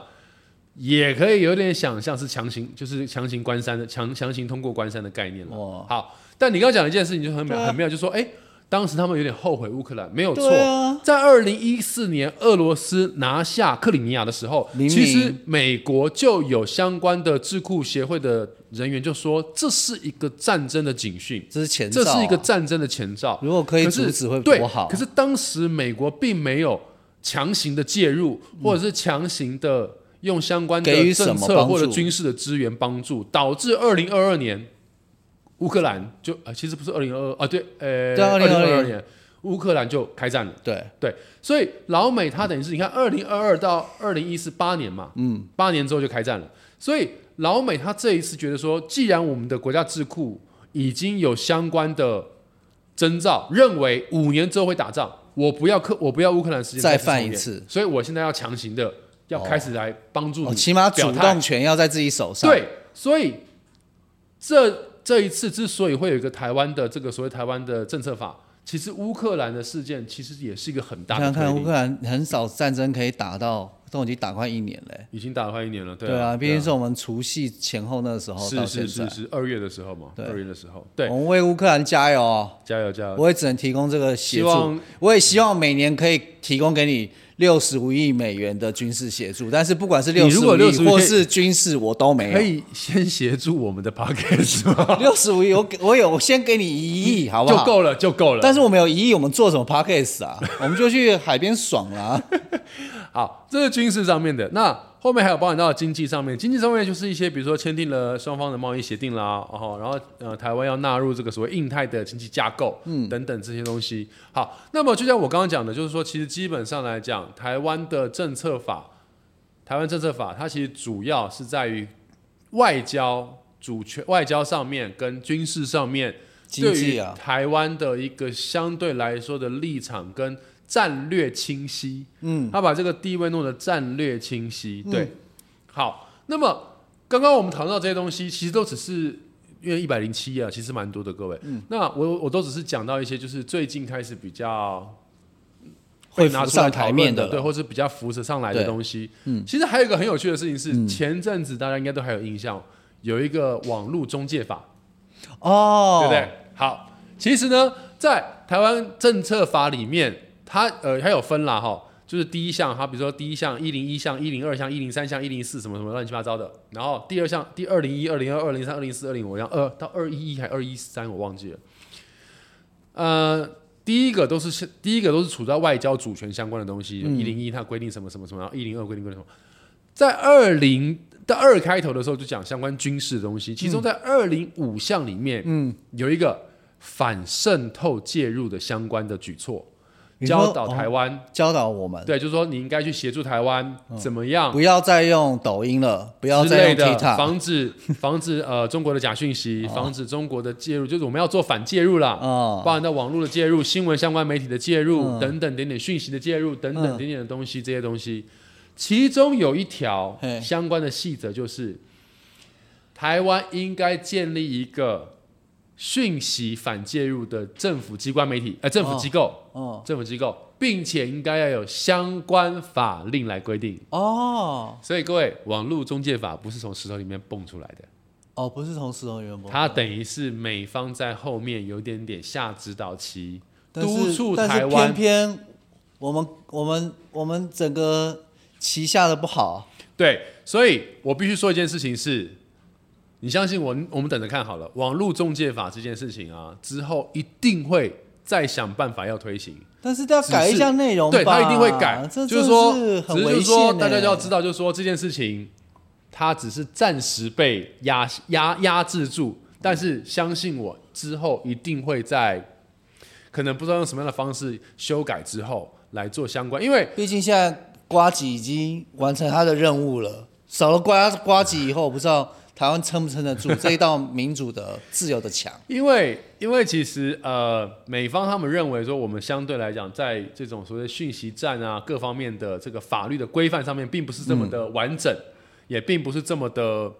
S2: 也可以有点想象是强行，就是强行关山的强强行通过关山的概念了。
S1: 哇
S2: 好，但你刚刚讲的一件事情就很妙，
S1: 对啊
S2: 很妙，就说，哎、当时他们有点后悔乌克兰，没有错。
S1: 啊，
S2: 在二零一四年俄罗斯拿下克里米亚的时候，
S1: 明明
S2: 其实美国就有相关的智库协会的人员就说，这是一个战争的警讯，
S1: 这是前兆啊、
S2: 这是一个战争的前兆。
S1: 如果可
S2: 是
S1: 阻止会
S2: 对
S1: 多好。
S2: 可是当时美国并没有强行的介入，或者是强行的用相关的政策或者军事的资源帮助，导致二零二二年乌克兰就呃其实不是二零二二啊，对，呃，
S1: 对
S2: 二零二二年。乌克兰就开战了。
S1: 对。
S2: 对，所以老美他等于是你看，二零二二到二零一四八年嘛，嗯，八年之后就开战了。所以老美他这一次觉得说，既然我们的国家智库已经有相关的征兆，认为五年之后会打仗，我不要克，我不要乌克兰时间
S1: 再犯一次，
S2: 所以我现在要强行的要开始来帮助
S1: 哦，
S2: 你，
S1: 起码主动权要在自己手上。，
S2: 对，所以这这一次之所以会有一个台湾的这个所谓台湾的政策法，其实乌克兰的事件其实也是一个很大的
S1: 想想看，乌克兰很少战争可以打到，都已经打快一年了欸。
S2: 已经打快一年了，对
S1: 对
S2: 啊，
S1: 啊，毕竟是我们除夕前后那个时候到
S2: 是。是是是二月的时候嘛，
S1: 对
S2: 二月的时候，对
S1: 我，们为乌克兰加油哦！
S2: 加油加油！
S1: 我也只能提供这个协助，我也希望每年可以提供给你六十五亿美元的军事协助，但是不管是六
S2: 你如果
S1: 十五亿或是军事，我都没有。
S2: 可以先协助我们的吗？
S1: 六十五亿，我给我有，我先给你一亿，好不好？
S2: 就够了，就够了。
S1: 但是我们有一亿，我们做什么 podcast 啊？我们就去海边爽啦、
S2: 好，这是军事上面的。那后面还有包含到经济上面，经济上面就是一些，比如说签订了双方的贸易协定啦，然后然后呃，台湾要纳入这个所谓印太的经济架构，嗯，等等这些东西。好，那么就像我刚刚讲的，就是说，其实基本上来讲，台湾的政策法，台湾政策法，它其实主要是在于外交主权、外交上面跟军事上面。对于台湾的一个相对来说的立场跟战略清晰，嗯，他把这个地位弄得战略清晰，对，好，那么刚刚我们讨论到这些东西，其实都只是因为一百零七啊，其实蛮多的，各位，嗯，那我我都只是讲到一些就是最近开始比较
S1: 会
S2: 拿出来
S1: 浮上台面的。
S2: 对，或是比较浮着上来的东西，嗯，其实还有一个很有趣的事情是，前阵子大家应该都还有印象，有一个网络中介法，
S1: 哦，
S2: 对不对？好，其实呢，在台湾政策法里面，它呃它有分啦哈，就是第一项，它比如说第一项一零一项、一零二项、一零三项、一零四什么什么乱七八糟的，然后第二项第二零一、二零二、二零三、二零四、二零五，像二到二一一还二一三，我忘记了。呃，第一个都是第一个都是处在外交主权相关的东西，一零一它规定什么什么什么，然后一零二规定规定什么，在二零到二开头的时候就讲相关军事的东西，其中在二零五项里面，嗯，有一个反渗透介入的相关的举措，教导台
S1: 哦
S2: 湾，
S1: 教导我们，
S2: 对，就是说你应该去协助台湾怎么样？
S1: 不要再用抖音了，不要
S2: 之
S1: 再用，TikTok，
S2: 防止 防止呃中国的假讯息，防止中国的介入，就是我们要做反介入啦，
S1: 哦，
S2: 包含到网络的介入、新闻相关媒体的介入、
S1: 嗯。
S2: 等等点点讯息的介入等等
S1: 嗯
S2: 点点的东西，这些东西，其中有一条相关的细则就是，台湾应该建立一个讯息反介入的政府机关媒体，呃，政府机构，
S1: 哦。
S2: 政府机构，并且应该要有相关法令来规定。
S1: 哦。
S2: 所以各位，网络中介法不是从石头里面蹦出来的，
S1: 哦，不是从石头里面蹦，
S2: 它等于是美方在后面有点点下指导棋。督促台湾。
S1: 偏偏我们我们我们整个旗下的不好，
S2: 对，所以我必须说一件事情是，你相信我，我们等着看好了。网络中介法这件事情啊，之后一定会再想办法要推行。
S1: 但是都要改一下内容，
S2: 对他一定会改，
S1: 这
S2: 就是说，只是就是说，大家就要
S1: 欸
S2: 知道，就是说这件事情，它只是暂时被压压压制住，但是相信我，之后一定会在可能不知道用什么样的方式修改之后来做相关，因为
S1: 毕竟现在瓜子已经完成他的任务了，少了瓜瓜吉以后，我不知道台湾撑不撑得住这一道民主的自由的墙。
S2: 因为因为其实呃，美方他们认为说，我们相对来讲，在这种所谓讯息战啊各方面的这个法律的规范上面，并不是这么的完整，也并不是这么的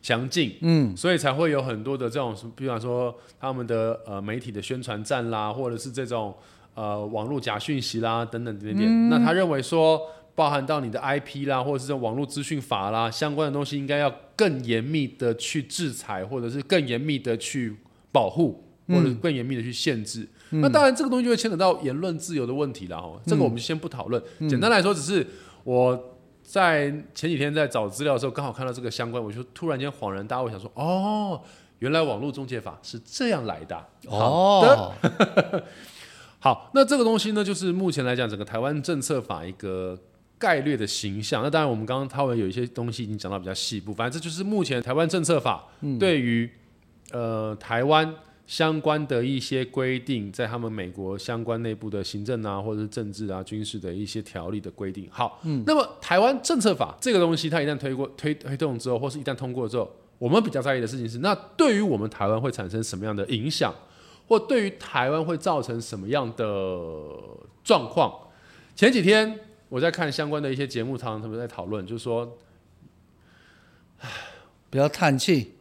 S2: 详尽，嗯，所以才会有很多的这种，比方说他们的呃媒体的宣传战啦，或者是这种呃网络假讯息啦等等点点。那他认为说，包含到你的 IP 啦，或者是这种网络资讯法啦相关的东西，应该要更严密的去制裁，或者是更严密的去保护，或者是更严密的去限制。那当然，这个东西就会牵扯到言论自由的问题了哦。这个我们先不讨论。简单来说，只是我。在前几天在找资料的时候，刚好看到这个相关，我就突然间恍然大悟，想说：哦，原来网络中介法是这样来的。好的，好，那这个东西呢，就是目前来讲，整个台湾政策法一个概略的形象。那当然，我们刚刚他们有一些东西已经讲到比较细部，反正这就是目前台湾政策法对于呃台湾。相关的一些规定，在他们美国相关内部的行政啊，或者是政治啊、军事的一些条例的规定。好，那么台湾政策法这个东西，它一旦推过、推推动之后，或是一旦通过之后，我们比较在意的事情是，那对于我们台湾会产生什么样的影响，或对于台湾会造成什么样的状况？前几天我在看相关的一些节目，常常他们在讨论，就是说，
S1: 唉，不要叹气。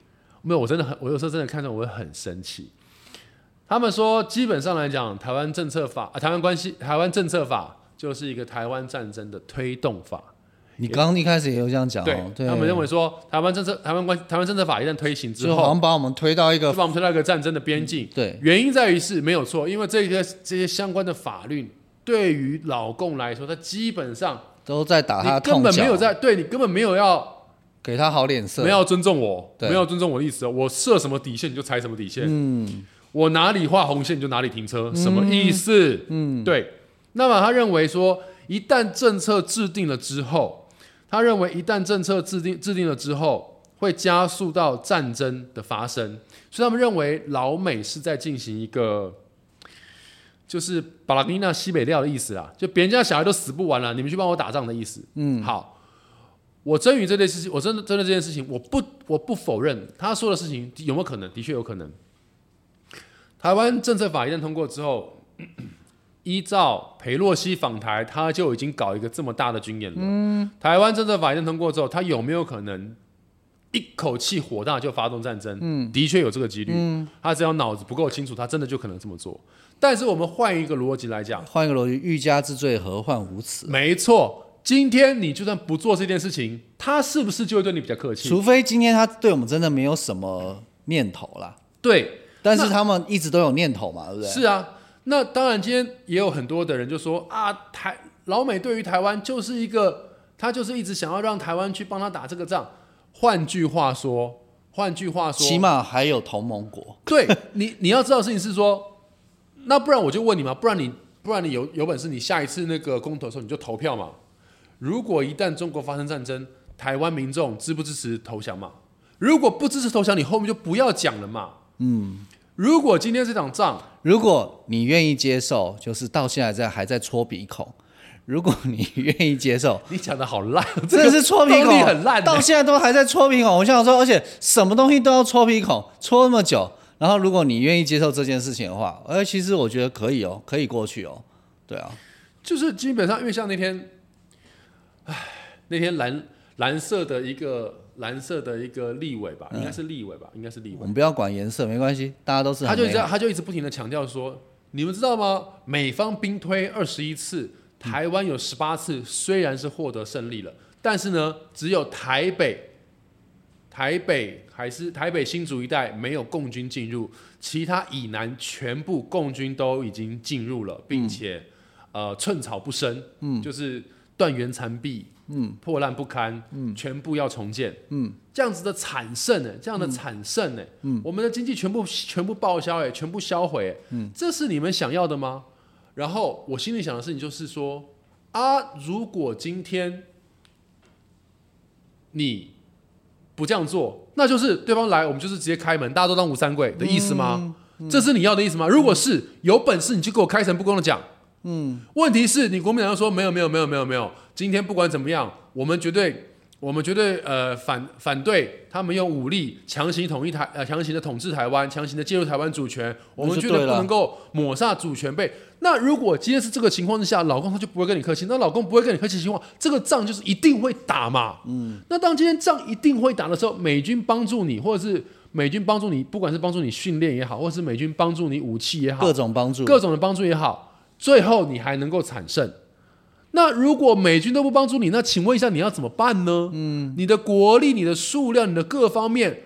S2: 没有，我真的很，我有时候真的看着我会很生气。他们说，基本上来讲，台湾政策法啊，台湾关系，台湾政策法就是一个台湾战争的推动法。
S1: 你刚刚一开始也有这样讲哦，
S2: 对他们认为说，台湾政策，台湾关，台湾政策法一旦推行之后，
S1: 好像把我们推到一个，
S2: 把我们推到一个战争的边境。
S1: 对，
S2: 原因在于是没有错，因为这些这些相关的法律对于老共来说，他基本上
S1: 都在打他
S2: 根本没有在对你根本没有要。
S1: 给他好脸色，
S2: 没有尊重我，没有尊重我的意思。我设什么底线你就踩什么底线，嗯，我哪里画红线你就哪里停车，什么意思？嗯，对。那么他认为说，一旦政策制定了之后，他认为一旦政策制定制定了之后，会加速到战争的发生。所以他们认为老美是在进行一个，就是巴拉尼纳西北料的意思啊，就别人家小孩都死不完了，你们去帮我打仗的意思。嗯，好。我真与这件事情，我真的真的这件事情，我不我不否认他说的事情有没有可能，的确有可能。台湾政策法一旦通过之后，依照裴洛西访台，他就已经搞一个这么大的军演了。嗯，台湾政策法一旦通过之后，他有没有可能一口气火大就发动战争？嗯，的确有这个几率。嗯，他只要脑子不够清楚，他真的就可能这么做。但是我们换一个逻辑来讲，
S1: 换一个逻辑，欲加之罪，何患无辞？
S2: 没错。今天你就算不做这件事情，他是不是就会对你比较客气？
S1: 除非今天他对我们真的没有什么念头啦。
S2: 对，
S1: 但是他们一直都有念头嘛，对不对？
S2: 是啊，那当然，今天也有很多的人就说啊，台老美对于台湾就是一个，他就是一直想要让台湾去帮他打这个仗。换句话说，换句话说，
S1: 起码还有同盟国。
S2: 对你，你要知道的事情是说，那不然我就问你嘛，不然你不然你有有本事，你下一次那个公投的时候你就投票嘛。如果一旦中国发生战争，台湾民众支不支持投降嘛？如果不支持投降，你后面就不要讲了嘛。嗯，如果今天这场仗，
S1: 如果你愿意接受，就是到现在在还在搓鼻孔。如果你愿意接受，
S2: 你讲的好烂，
S1: 真的是搓鼻孔
S2: 很烂，
S1: 到现在都还在搓鼻孔。我想说，而且什么东西都要搓鼻孔，搓那么久。然后如果你愿意接受这件事情的话，哎，其实我觉得可以哦，可以过去哦。对啊，
S2: 就是基本上，因为像那天。唉，那天蓝蓝色的一个蓝色的一个立委吧，应该是立委吧，应该是立委。
S1: 我们不要管颜色，没关系，大家都是。
S2: 他就这样，他就一直不停的强调说：“你们知道吗？美方兵推二十一次，台湾有十八次，虽然是获得胜利了，但是呢，只有台北、台北还是台北新竹一带没有共军进入，其他以南全部共军都已经进入了，并且呃寸草不生，嗯，就是。”断垣残壁，嗯，破烂不堪，嗯，全部要重建，嗯，这样子的惨胜呢，这样的惨胜呢，嗯，我们的经济全部全部报销，哎，全部销毁，嗯，这是你们想要的吗？然后我心里想的事情就是说，啊，如果今天你不这样做，那就是对方来，我们就是直接开门，大家都当吴三桂的意思吗？这是你要的意思吗？如果是有本事，你就给我开诚布公的讲。嗯，问题是你国民党又说没有没有没有没有没有，今天不管怎么样，我们绝对我们绝对呃反反对他们用武力强行统一台呃强行的统治台湾，强行的介入台湾主权，我们绝对不能够抹杀主权被。那如果今天是这个情况之下，老公他就不会跟你客气，那老公不会跟你客气的情况，这个仗就是一定会打嘛。嗯，那当今天仗一定会打的时候，美军帮助你，或者是美军帮助你，不管是帮助你训练也好，或者是美军帮助你武器也好，
S1: 各种帮助，
S2: 各种的帮助也好，最后你还能够产胜。那如果美军都不帮助你，那请问一下你要怎么办呢？嗯，你的国力、你的数量、你的各方面，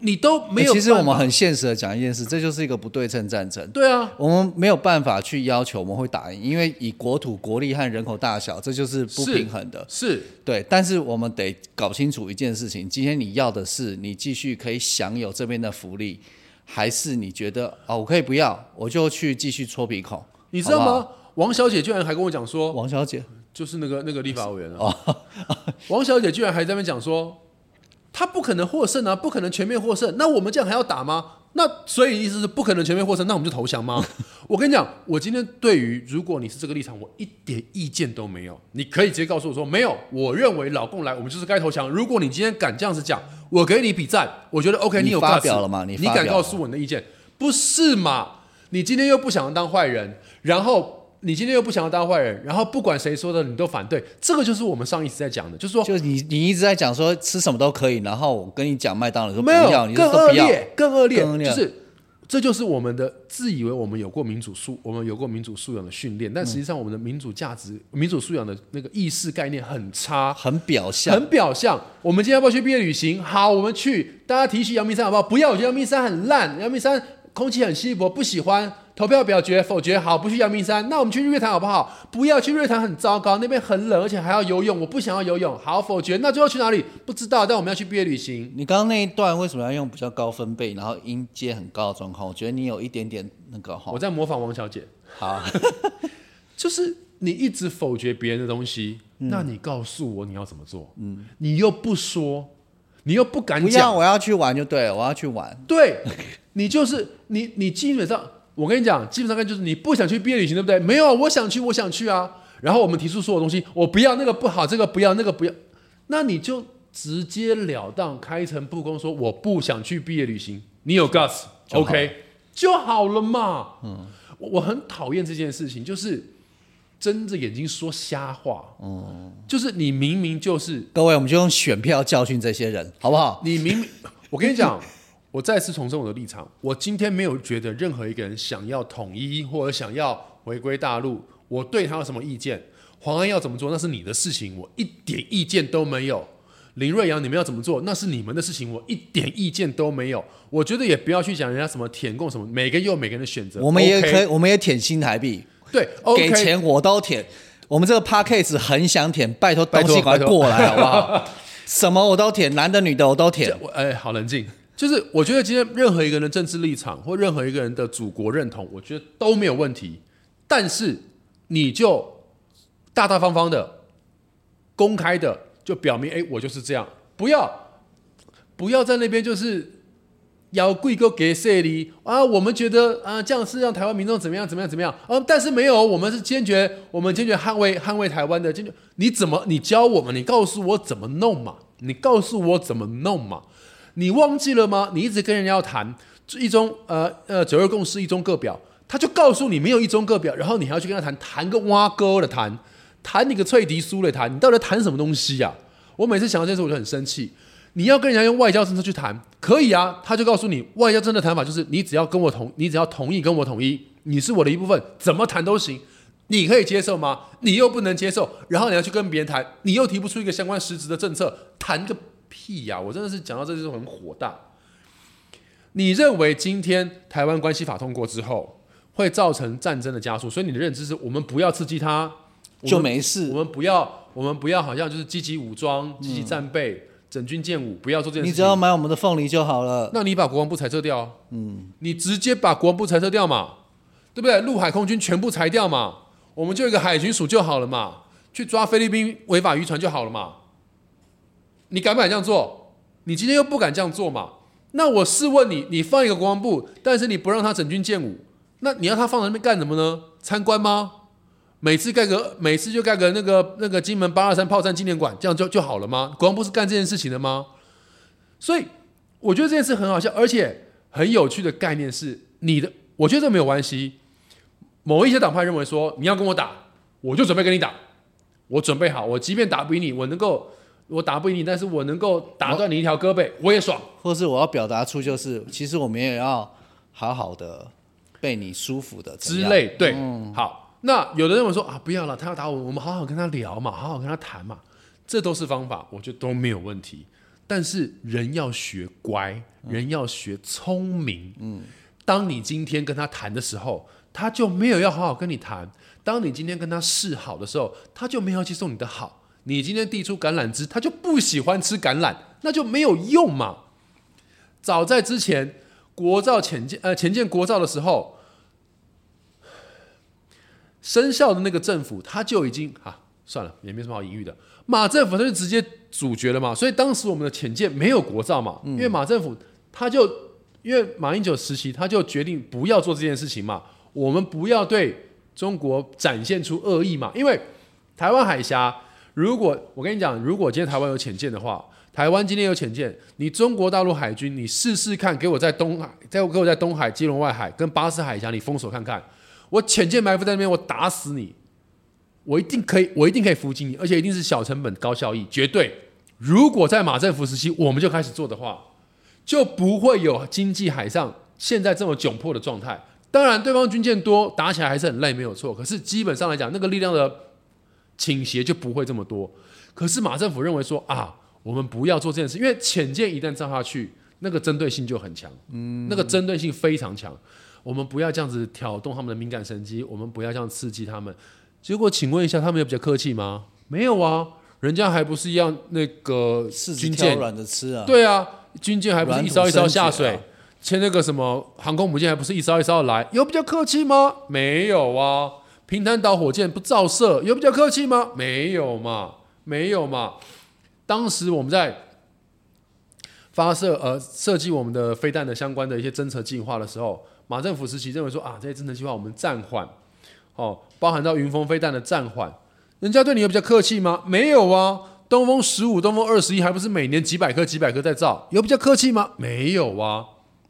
S2: 你都没有办法。
S1: 欸其实我们很现实的讲一件事，这就是一个不对称战争。
S2: 对啊，
S1: 我们没有办法去要求我们会打赢，因为以国土、国力和人口大小，这就是不平衡的。
S2: 是
S1: 对，但是我们得搞清楚一件事情：今天你要的是你继续可以享有这边的福利，还是你觉得哦，我可以不要，我就去继续戳鼻孔？
S2: 你知道
S1: 好
S2: 吗？王小姐居然还跟我讲说，
S1: 王小姐，
S2: 就是那个那个立法委员啊，王小姐居然还在那边讲说，她不可能获胜啊，不可能全面获胜。那我们这样还要打吗？那所以意思是不可能全面获胜，那我们就投降吗？我跟你讲，我今天对于如果你是这个立场，我一点意见都没有。你可以直接告诉我说，没有，我认为老共来，我们就是该投降。如果你今天敢这样子讲，我给你比赞，我觉得 OK，
S1: 你有
S2: 发
S1: 表了吗你
S2: 你敢告诉我你的意见，不是嘛？你今天又不想当坏人，然后。你今天又不想要当坏人，然后不管谁说的你都反对，这个就是我们上一次在讲的，就是说
S1: 就是你你一直在讲说吃什么都可以，然后我跟你讲麦当劳说不
S2: 没
S1: 要，
S2: 有更。恶劣，更恶劣，
S1: 更恶劣
S2: 就是这就是我们的自以为我们有过民主素，我们有过民主素养的训练，但实际上我们的民主价值、民主素养的那个意识概念很差，
S1: 很表象，
S2: 很表象。我们今天要不要去毕业旅行？好，我们去，大家提起阳明山好不好？不要，我觉得阳明山很烂，阳明山空气很稀薄，不喜欢。投票表决否决，好，不去阳明山，那我们去日月潭好不好？不要去日月潭，很糟糕，那边很冷，而且还要游泳，我不想要游泳。好，否决。那最后去哪里？不知道，但我们要去毕业旅行。
S1: 你刚刚那一段为什么要用比较高分贝，然后音阶很高的状况？我觉得你有一点点那个哈
S2: 我。在模仿王小姐。
S1: 好，
S2: 就是你一直否决别人的东西，
S1: 嗯
S2: 那你告诉我你要怎么做？嗯，你又不说，你又不敢
S1: 不要，
S2: 讲，
S1: 我要去玩就对了，我要去玩。
S2: 对，你就是你，你基本上，我跟你讲，基本上就是你不想去毕业旅行，对不对？没有，我想去，我想去啊。然后我们提出所有东西，我不要那个不好，这个不要，那个不要，那你就直截了当、开诚布公说我不想去毕业旅行。你有 guts，OK 就好了嘛。嗯，我我很讨厌这件事情，就是睁着眼睛说瞎话。哦，就是你明明就是
S1: 各位，我们就用选票教训这些人，好不好？
S2: 你明明，我跟你讲，我再次重申我的立场，我今天没有觉得任何一个人想要统一或者想要回归大陆，我对他有什么意见？黄安要怎么做，那是你的事情，我一点意见都没有。林瑞阳，你们要怎么做，那是你们的事情，我一点意见都没有。我觉得也不要去讲人家什么舔共什么，每个人有每个人的选择。
S1: 我们也可以，我们也舔新台币，
S2: 对，OK，
S1: 给钱我都舔。我们这个 p a c k a g e 很想舔，拜托东西赶快过来好不好？什么我都舔，男的女的我都舔。
S2: 我哎，好冷静。就是我觉得今天任何一个人的政治立场或任何一个人的祖国认同，我觉得都没有问题。但是你就大大方方的、公开的就表明，哎，我就是这样，不要不要在那边就是要贵个给谁哩啊？我们觉得啊，这样是让台湾民众怎么样怎么样怎么样啊？但是没有，我们是坚决，我们坚决捍卫捍卫台湾的坚决。你怎么你教我们？你告诉我怎么弄嘛？你告诉我怎么弄嘛？你忘记了吗？你一直跟人家要谈一中呃呃九二共识一中各表，他就告诉你没有一中各表，然后你还要去跟他谈，谈个挖沟的谈，谈你个脆笛苏的谈，你到底谈什么东西呀、我每次想到这件事我就很生气。你要跟人家用外交政策去谈，可以啊，他就告诉你外交政策谈法就是你只要跟我同，你只要同意跟我统一，你是我的一部分，怎么谈都行。你可以接受吗？你又不能接受，然后你要去跟别人谈，你又提不出一个相关实质的政策，谈个屁呀、我真的是讲到这就是很火大。你认为今天台湾关系法通过之后会造成战争的加速，所以你的认知是我们不要刺激他，
S1: 就没事
S2: 我。们不要，我们不要好像就是积极武装、积极战备、整军建武，不要做这件事情。
S1: 你只要买我们的凤梨就好了。
S2: 那你把国防部裁撤掉，嗯，你直接把国防部裁撤掉嘛，对不对？陆海空军全部裁掉嘛，我们就一个海军署就好了嘛，去抓菲律宾违法渔船就好了嘛。你敢不敢这样做？你今天又不敢这样做嘛？那我试问你，你放一个国防部，但是你不让他整军建武，那你要他放在那边干什么呢？参观吗？每次盖个每次就盖个那个那个金门八二三炮战纪念馆，这样就就好了吗？国防部是干这件事情的吗？所以我觉得这件事很好笑，而且很有趣的概念是你的，我觉得这没有关系。某一些党派认为说你要跟我打，我就准备跟你打，我准备好，我即便打不赢你，我能够我打不赢你，但是我能够打断你一条胳膊，我也爽。
S1: 或是我要表达出就是，其实我们也要好好的被你舒服的
S2: 之类。对，好，那有的人我说啊，不要了，他要打我，我们好好跟他聊嘛，好好跟他谈嘛，这都是方法，我觉得都没有问题。但是人要学乖，人要学聪明。嗯，当你今天跟他谈的时候，他就没有要好好跟你谈；当你今天跟他示好的时候，他就没有要接受你的好。你今天递出橄榄枝，他就不喜欢吃橄榄，那就没有用嘛。早在之前国造前建呃前建国造的时候，生效的那个政府他就已经啊算了，也没什么好隐喻的。马政府他就直接主角了嘛，所以当时我们的潜舰没有国造嘛，因为马政府他就因为马英九时期他就决定不要做这件事情嘛，我们不要对中国展现出恶意嘛，因为台湾海峡，如果我跟你讲，如果今天台湾有潜舰的话，台湾今天有潜舰，你中国大陆海军，你试试看，给我在东海，在给我在东海、基隆外海跟巴士海峡，你封锁看看，我潜舰埋伏在那边，我打死你，我一定可以，我一定可以伏击你，而且一定是小成本高效益，绝对。如果在马政府时期我们就开始做的话，就不会有经济海上现在这么窘迫的状态。当然，对方军舰多，打起来还是很累，没有错。可是基本上来讲，那个力量的倾斜就不会这么多。可是马政府认为说啊，我们不要做这件事，因为浅见一旦造下去，那个针对性就很强，嗯，那个针对性非常强。我们不要这样子挑动他们的敏感神经，我们不要这样刺激他们。结果，请问一下，他们有比较客气吗？没有啊，人家还不是一样那个军舰，
S1: 软的吃啊。
S2: 对啊，军舰还不是一艘一艘下水
S1: 生，
S2: 牵那个什么航空母舰还不是一艘一艘来，有比较客气吗？没有啊。平潭岛火箭不照射，有比较客气吗？没有嘛，没有嘛。当时我们在发射呃设计我们的飞弹的相关的一些侦测计划的时候，马政府时期认为说啊，这些侦测计划我们暂缓，哦，包含到云峰飞弹的暂缓，人家对你有比较客气吗？没有啊。东风十五、东风二十一，还不是每年几百颗、几百颗在造，有比较客气吗？没有啊。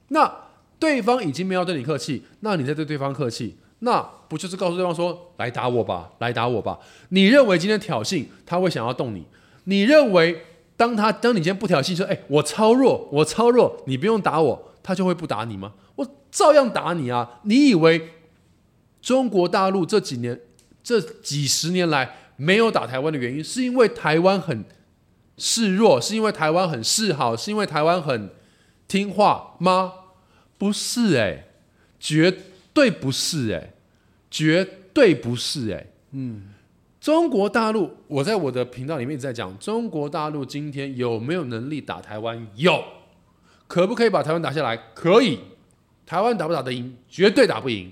S2: 那对方已经没有对你客气，那你再对对方客气，那不就是告诉对方说来打我吧，来打我吧？你认为今天挑衅他会想要动你？你认为当他当你今天不挑衅说，哎、我超弱，我超弱，你不用打我，他就会不打你吗？我照样打你啊！你以为中国大陆这几年这几十年来没有打台湾的原因，是因为台湾很示弱，是因为台湾很示好，是因为台湾很听话吗？不是哎、绝对不是哎、绝对不是哎、嗯，中国大陆，我在我的频道里面一直在讲，中国大陆今天有没有能力打台湾？有，可不可以把台湾打下来？可以，台湾打不打得赢？绝对打不赢，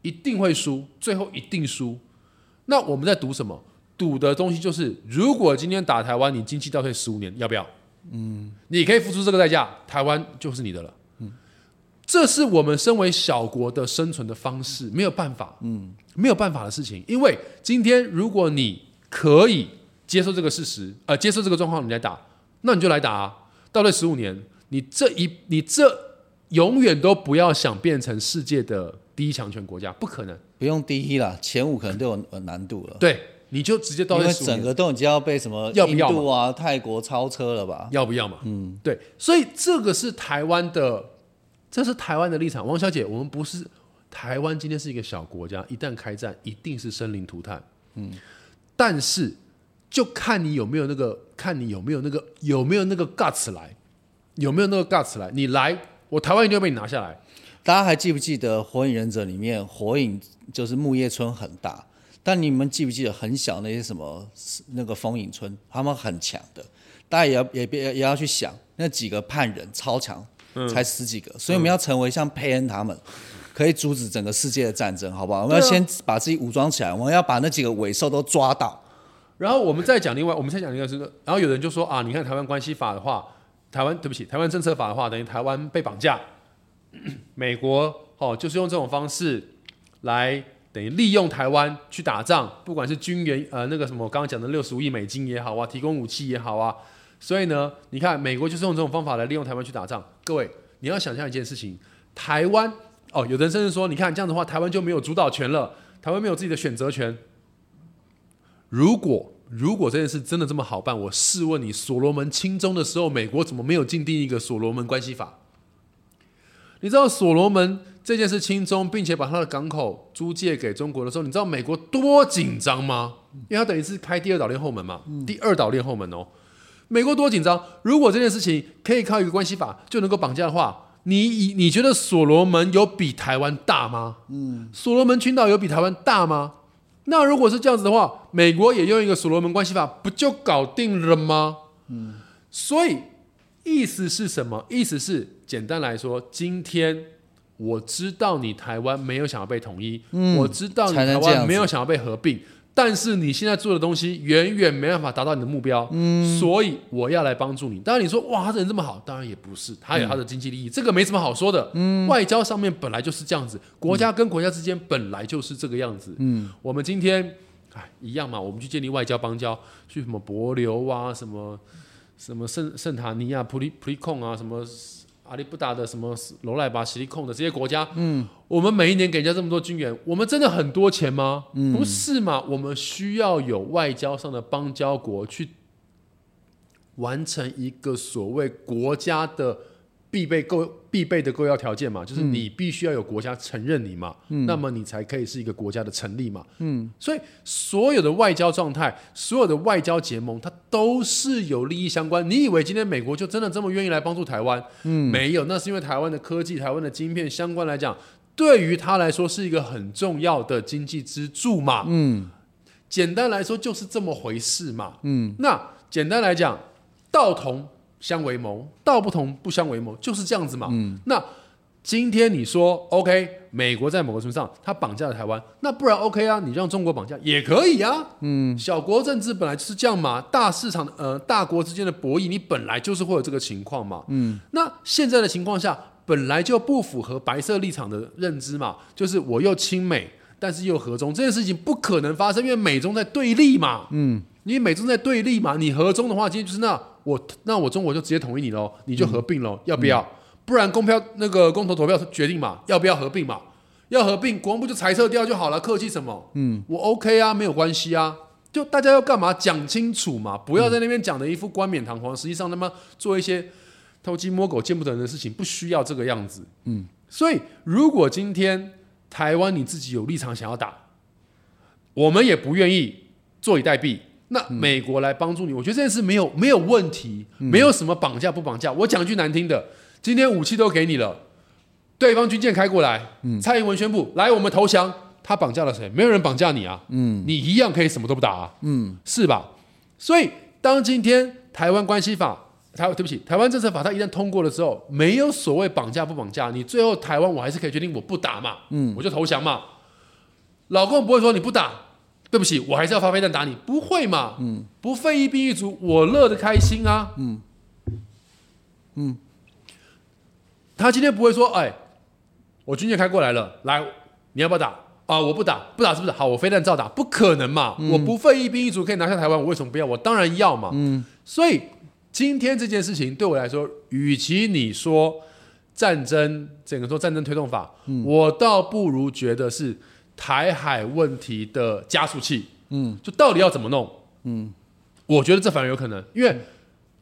S2: 一定会输，最后一定输。那我们在赌什么？赌的东西就是，如果今天打台湾，你经济倒退十五年，要不要？嗯，你可以付出这个代价，台湾就是你的了。嗯，这是我们身为小国的生存的方式，没有办法，嗯，没有办法的事情。因为今天如果你可以接受这个事实，呃，接受这个状况，你来打，那你就来打啊。倒退十五年，你这一你这永远都不要想变成世界的第一强权国家，不可能。
S1: 不用第一啦，前五可能都有呃难度了，
S2: 对，你就直接倒
S1: 因为
S2: 退十五年，
S1: 整个都已经要被什么印
S2: 要不要嘛
S1: 度啊、泰国超车了吧？
S2: 要不要嘛？嗯，对，所以这个是台湾的，这是台湾的立场。王小姐，我们不是台湾，今天是一个小国家，一旦开战，一定是生灵涂炭。嗯，但是就看你有没有那个，看你有没有那个，有没有那个 guts 来，有没有那个 guts 来，你来，我台湾一定会被你拿下来。
S1: 大家还记不记得《火影忍者》里面火影就是木叶村很大，但你们记不记得很小那些什么那个风影村，他们很强的，大家也要也别也要去想那几个叛人超强，才十几个，所以我们要成为像佩恩他们。可以阻止整个世界的战争，好不好？我们要先把自己武装起来，我们要把那几个尾兽都抓到。
S2: 然后我们再讲另外，我们再讲另外是，然后有人就说啊，你看台湾关系法的话，台湾对不起，台湾政策法的话，等于台湾被绑架，美国哦就是用这种方式来等于利用台湾去打仗，不管是军援呃那个什么我刚刚讲的六十五亿美金也好啊，提供武器也好啊，所以呢，你看美国就是用这种方法来利用台湾去打仗。各位，你要想象一件事情，台湾哦，有的人甚至说，你看这样的话，台湾就没有主导权了，台湾没有自己的选择权。如果如果这件事真的这么好办，我试问你，所罗门亲中的时候，美国怎么没有禁定一个所罗门关系法？你知道所罗门这件事亲中，并且把他的港口租借给中国的时候，你知道美国多紧张吗？因为他等于是开第二岛链后门嘛，第二岛链后门哦，美国多紧张。如果这件事情可以靠一个关系法就能够绑架的话，你以你觉得所罗门有比台湾大吗？嗯，所罗门群岛有比台湾大吗？那如果是这样子的话，美国也用一个所罗门关系法，不就搞定了吗？嗯，所以意思是什么？意思是简单来说，今天我知道你台湾没有想要被统一，我知道你台湾没有想要被合并，但是你现在做的东西远远没办法达到你的目标，嗯，所以我要来帮助你。当然你说哇，他人这么好，当然也不是，他有他的经济利益，这个没什么好说的。嗯，外交上面本来就是这样子，国家跟国家之间本来就是这个样子。嗯，我们今天哎一样嘛，我们去建立外交邦交，去什么博流啊，什么什么圣圣塔尼亚、普利普利控啊，什么。阿里不达的什么罗赖巴、实力控的这些国家，嗯，我们每一年给人家这么多军援，我们真的很多钱吗？不是嘛？我们需要有外交上的邦交国去完成一个所谓国家的必备构必备的构要条件嘛，就是你必须要有国家承认你嘛，那么你才可以是一个国家的成立嘛。嗯，所以所有的外交状态，所有的外交结盟，它都是有利益相关。你以为今天美国就真的这么愿意来帮助台湾？嗯，没有，那是因为台湾的科技、台湾的晶片相关来讲，对于他来说是一个很重要的经济支柱嘛。嗯，简单来说就是这么回事嘛。嗯，那简单来讲，道同相为谋，道不同不相为谋，就是这样子嘛。嗯，那今天你说 OK，美国在某个程度上他绑架了台湾，那不然 OK 啊，你让中国绑架也可以啊。嗯，小国政治本来就是这样嘛，大市场呃大国之间的博弈，你本来就是会有这个情况嘛。嗯，那现在的情况下本来就不符合白色立场的认知嘛，就是我又亲美，但是又和中，这件事情不可能发生，因为美中在对立嘛。嗯，因为美中在对立嘛，你和中的话，今天就是那我那我中国就直接统一你喽，你就合并喽，要不要？不然公票那个公投投票决定嘛，要不要合并嘛？要合并，国防部就裁撤掉就好了，客气什么？嗯，我 OK 啊，没有关系啊。就大家要干嘛？讲清楚嘛，不要在那边讲的一副冠冕堂皇，实际上他妈做一些偷鸡摸狗、见不得人的事情，不需要这个样子。嗯，所以如果今天台湾你自己有立场想要打，我们也不愿意坐以待毙。那美国来帮助你，我觉得这件事没有没有问题，没有什么绑架不绑架。我讲句难听的，今天武器都给你了，对方军舰开过来，蔡英文宣布来我们投降，他绑架了谁？没有人绑架你啊，嗯，你一样可以什么都不打啊，嗯，是吧？所以当今天台湾关系法，台对不起，台湾政策法它一旦通过了之后，没有所谓绑架不绑架，你最后台湾我还是可以决定我不打嘛，嗯，我就投降嘛。老公不会说你不打，对不起，我还是要发飞弹打你，不会嘛？嗯，不费一兵一卒，我乐得开心啊。嗯嗯，他今天不会说，哎，我军舰开过来了，来，你要不要打？啊，我不打，不打是不是？好，我飞弹照打，不可能嘛！我不费一兵一卒可以拿下台湾，我为什么不要？我当然要嘛。嗯，所以今天这件事情对我来说，与其你说战争，整个说战争推动法，我倒不如觉得是台海问题的加速器。嗯，就到底要怎么弄？嗯，我觉得这反而有可能，因为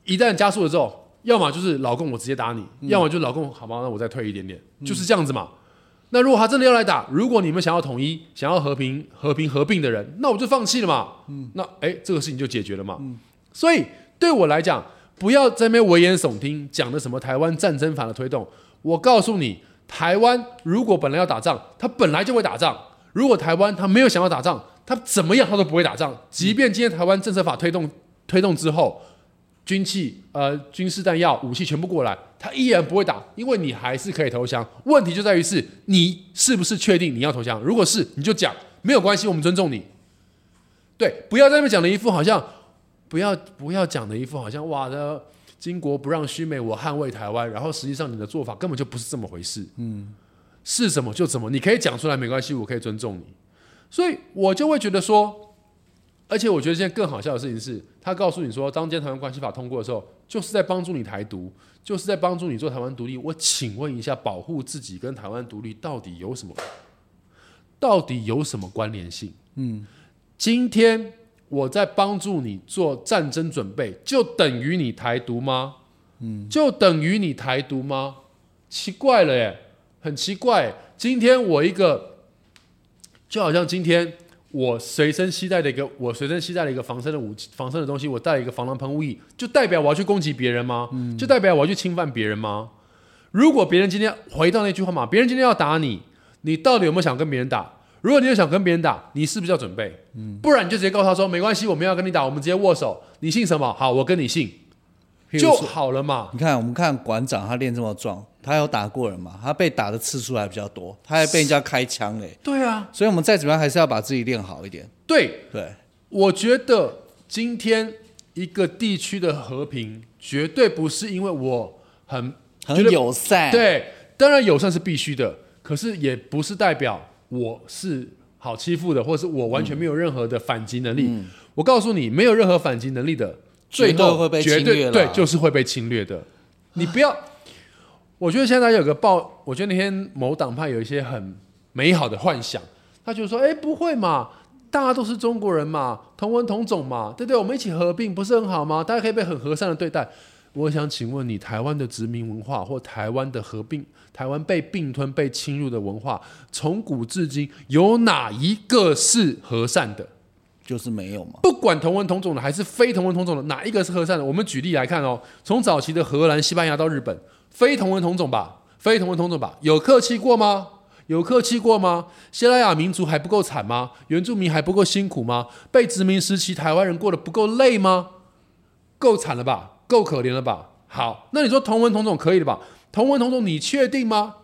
S2: 一旦加速了之后，要么就是老公我直接打你，要么就是老公好吧，那我再退一点点，就是这样子嘛。那如果他真的要来打，如果你们想要统一、想要和平、和平合并的人，那我就放弃了嘛。嗯，那哎，这个事情就解决了嘛。嗯，所以对我来讲，不要在那边危言耸听，讲的什么台湾战争法的推动。我告诉你，台湾如果本来要打仗，他本来就会打仗；如果台湾他没有想要打仗，他怎么样他都不会打仗。即便今天台湾政策法推动推动之后，军器、呃军事弹药、武器全部过来，他依然不会打，因为你还是可以投降。问题就在于是你是不是确定你要投降？如果是，你就讲没有关系，我们尊重你。对，不要在那边讲的一副好像不要不要讲的一副好像哇的巾帼不让须眉，我捍卫台湾。然后实际上你的做法根本就不是这么回事。嗯，是什么就怎么，你可以讲出来没关系，我可以尊重你。所以我就会觉得说，而且我觉得现在更好笑的事情是，他告诉你说，当今台湾关系法通过的时候，就是在帮助你台独，就是在帮助你做台湾独立。我请问一下，保护自己跟台湾独立到底有什么？到底有什么关联性？嗯，今天我在帮助你做战争准备，就等于你台独吗？嗯，就等于你台独吗？奇怪了耶，很奇怪。今天我一个，就好像今天我随身携带的一个，我随身携带的一个防身的武器、防身的东西，我带了一个防狼喷雾液，就代表我要去攻击别人吗？就代表我要去侵犯别人吗？如果别人今天回到那句话嘛，别人今天要打你，你到底有没有想跟别人打？如果你有想跟别人打，你是不是要准备？不然你就直接告诉他说，没关系，我们要跟你打，我们直接握手。你姓什么？好，我跟你姓，就好了嘛。
S1: 你看，我们看馆长他练这么壮，他有打过人嘛？他被打的次数还比较多，他还被人家开枪嘞。
S2: 对啊，
S1: 所以我们再怎么样还是要把自己练好一点。
S2: 对，
S1: 对，
S2: 我觉得今天一个地区的和平，绝对不是因为我很
S1: 很友善。，
S2: 对，当然友善是必须的，可是也不是代表我是好欺负的，或是我完全没有任何的反击能力。我告诉你，没有任何反击能力的，最后
S1: 会被侵略
S2: 对，就是会被侵略的。你不要，我觉得现在有个报，我觉得那天某党派有一些很美好的幻想，他就说：“哎，不会嘛。”大家都是中国人嘛，同文同种嘛，对不对？我们一起合并不是很好吗？大家可以被很和善的对待。我想请问你，台湾的殖民文化或台湾的合并、台湾被并吞、被侵入的文化，从古至今有哪一个是和善的？
S1: 就是没有嘛。
S2: 不管同文同种的还是非同文同种的，哪一个是和善的？我们举例来看哦，从早期的荷兰、西班牙到日本，非同文同种吧，非同文同种吧，有客气过吗？有客气过吗？西拉雅民族还不够惨吗？原住民还不够辛苦吗？被殖民时期台湾人过得不够累吗？够惨了吧？够可怜了吧？好，那你说同文同种可以了吧？同文同种，你确定吗？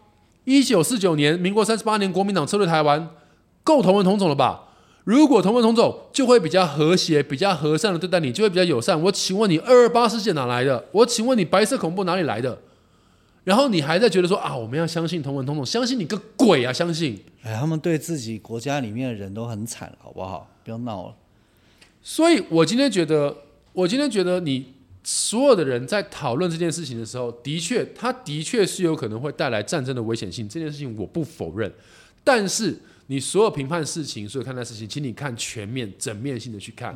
S2: 一九四九年，民国三十八年，国民党撤退台湾，够同文同种了吧？如果同文同种，就会比较和谐、比较和善的对待你，就会比较友善。我请问你，二二八事件哪来的？我请问你，白色恐怖哪里来的？然后你还在觉得说啊，我们要相信同文同种，相信你个鬼啊！相信。
S1: 哎，他们对自己国家里面的人都很惨，好不好？不要闹了。
S2: 所以我今天觉得，我今天觉得你所有的人在讨论这件事情的时候，的确，他的确是有可能会带来战争的危险性，这件事情我不否认。但是你所有评判事情、所有看待事情，请你看全面、整面性的去看。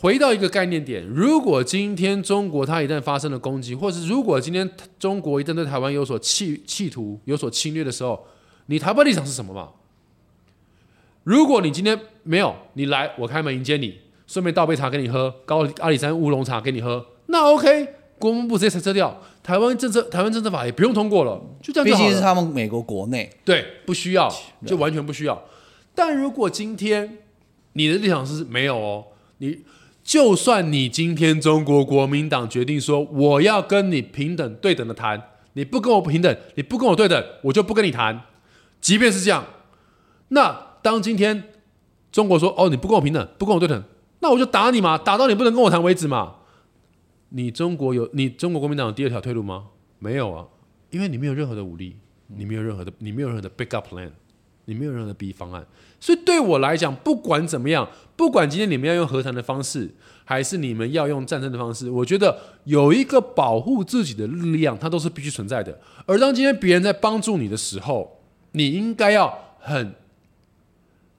S2: 回到一个概念点，如果今天中国它一旦发生了攻击，或是如果今天中国一旦对台湾有所企企图、有所侵略的时候，你台湾立场是什么嘛？如果你今天没有，你来我开门迎接你，顺便倒杯茶给你喝，高阿里山乌龙茶给你喝，那 OK，国防部直接裁撤掉，台湾政策台湾政策法也不用通过了，就这样
S1: 毕竟是。他们美国国内，
S2: 对，不需要，就完全不需要。但如果今天你的立场是没有哦，你就算你今天中国国民党决定说我要跟你平等对等的谈，你不跟我平等，你不跟我对等，我就不跟你谈。即便是这样，那当今天中国说哦你不跟我平等，不跟我对等，那我就打你嘛，打到你不能跟我谈为止嘛。你中国有你中国国民党有第二条退路吗？没有啊，因为你没有任何的武力，你没有任何的你没有任何的 backup plan，你没有任何的 B 方案。所以对我来讲，不管怎么样，不管今天你们要用和谈的方式，还是你们要用战争的方式，我觉得有一个保护自己的力量，它都是必须存在的。而当今天别人在帮助你的时候，你应该要很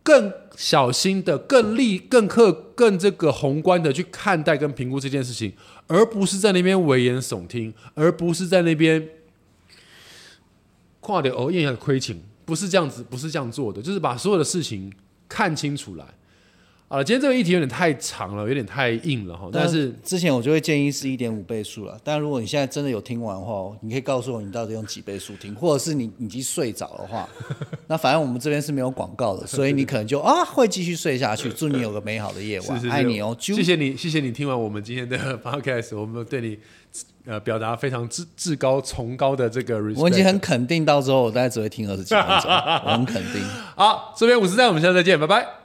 S2: 更小心的、更立、更客、更这个宏观的去看待跟评估这件事情，而不是在那边危言耸听，而不是在那边跨点偶艳的亏情，不是这样子，不是这样做的，就是把所有的事情看清楚来。好了，今天这个议题有点太长了，有点太硬了哈，但是
S1: 之前我就会建议是一点五倍速了，但如果你现在真的有听完的话，你可以告诉我你到底用几倍速听，或者是你你已经睡着的话，那反正我们这边是没有广告的，所以你可能就啊会继续睡下去。祝你有个美好的夜晚，
S2: 是是是
S1: 爱你哦，啾
S2: 谢谢你，谢谢你听完我们今天的 podcast，我们对你呃表达非常至至高崇高的这个 respect。
S1: 我已经很肯定，到时候我大概只会听二十几分钟，我很肯定。
S2: 好，这边五十三，我们下次再见，拜拜。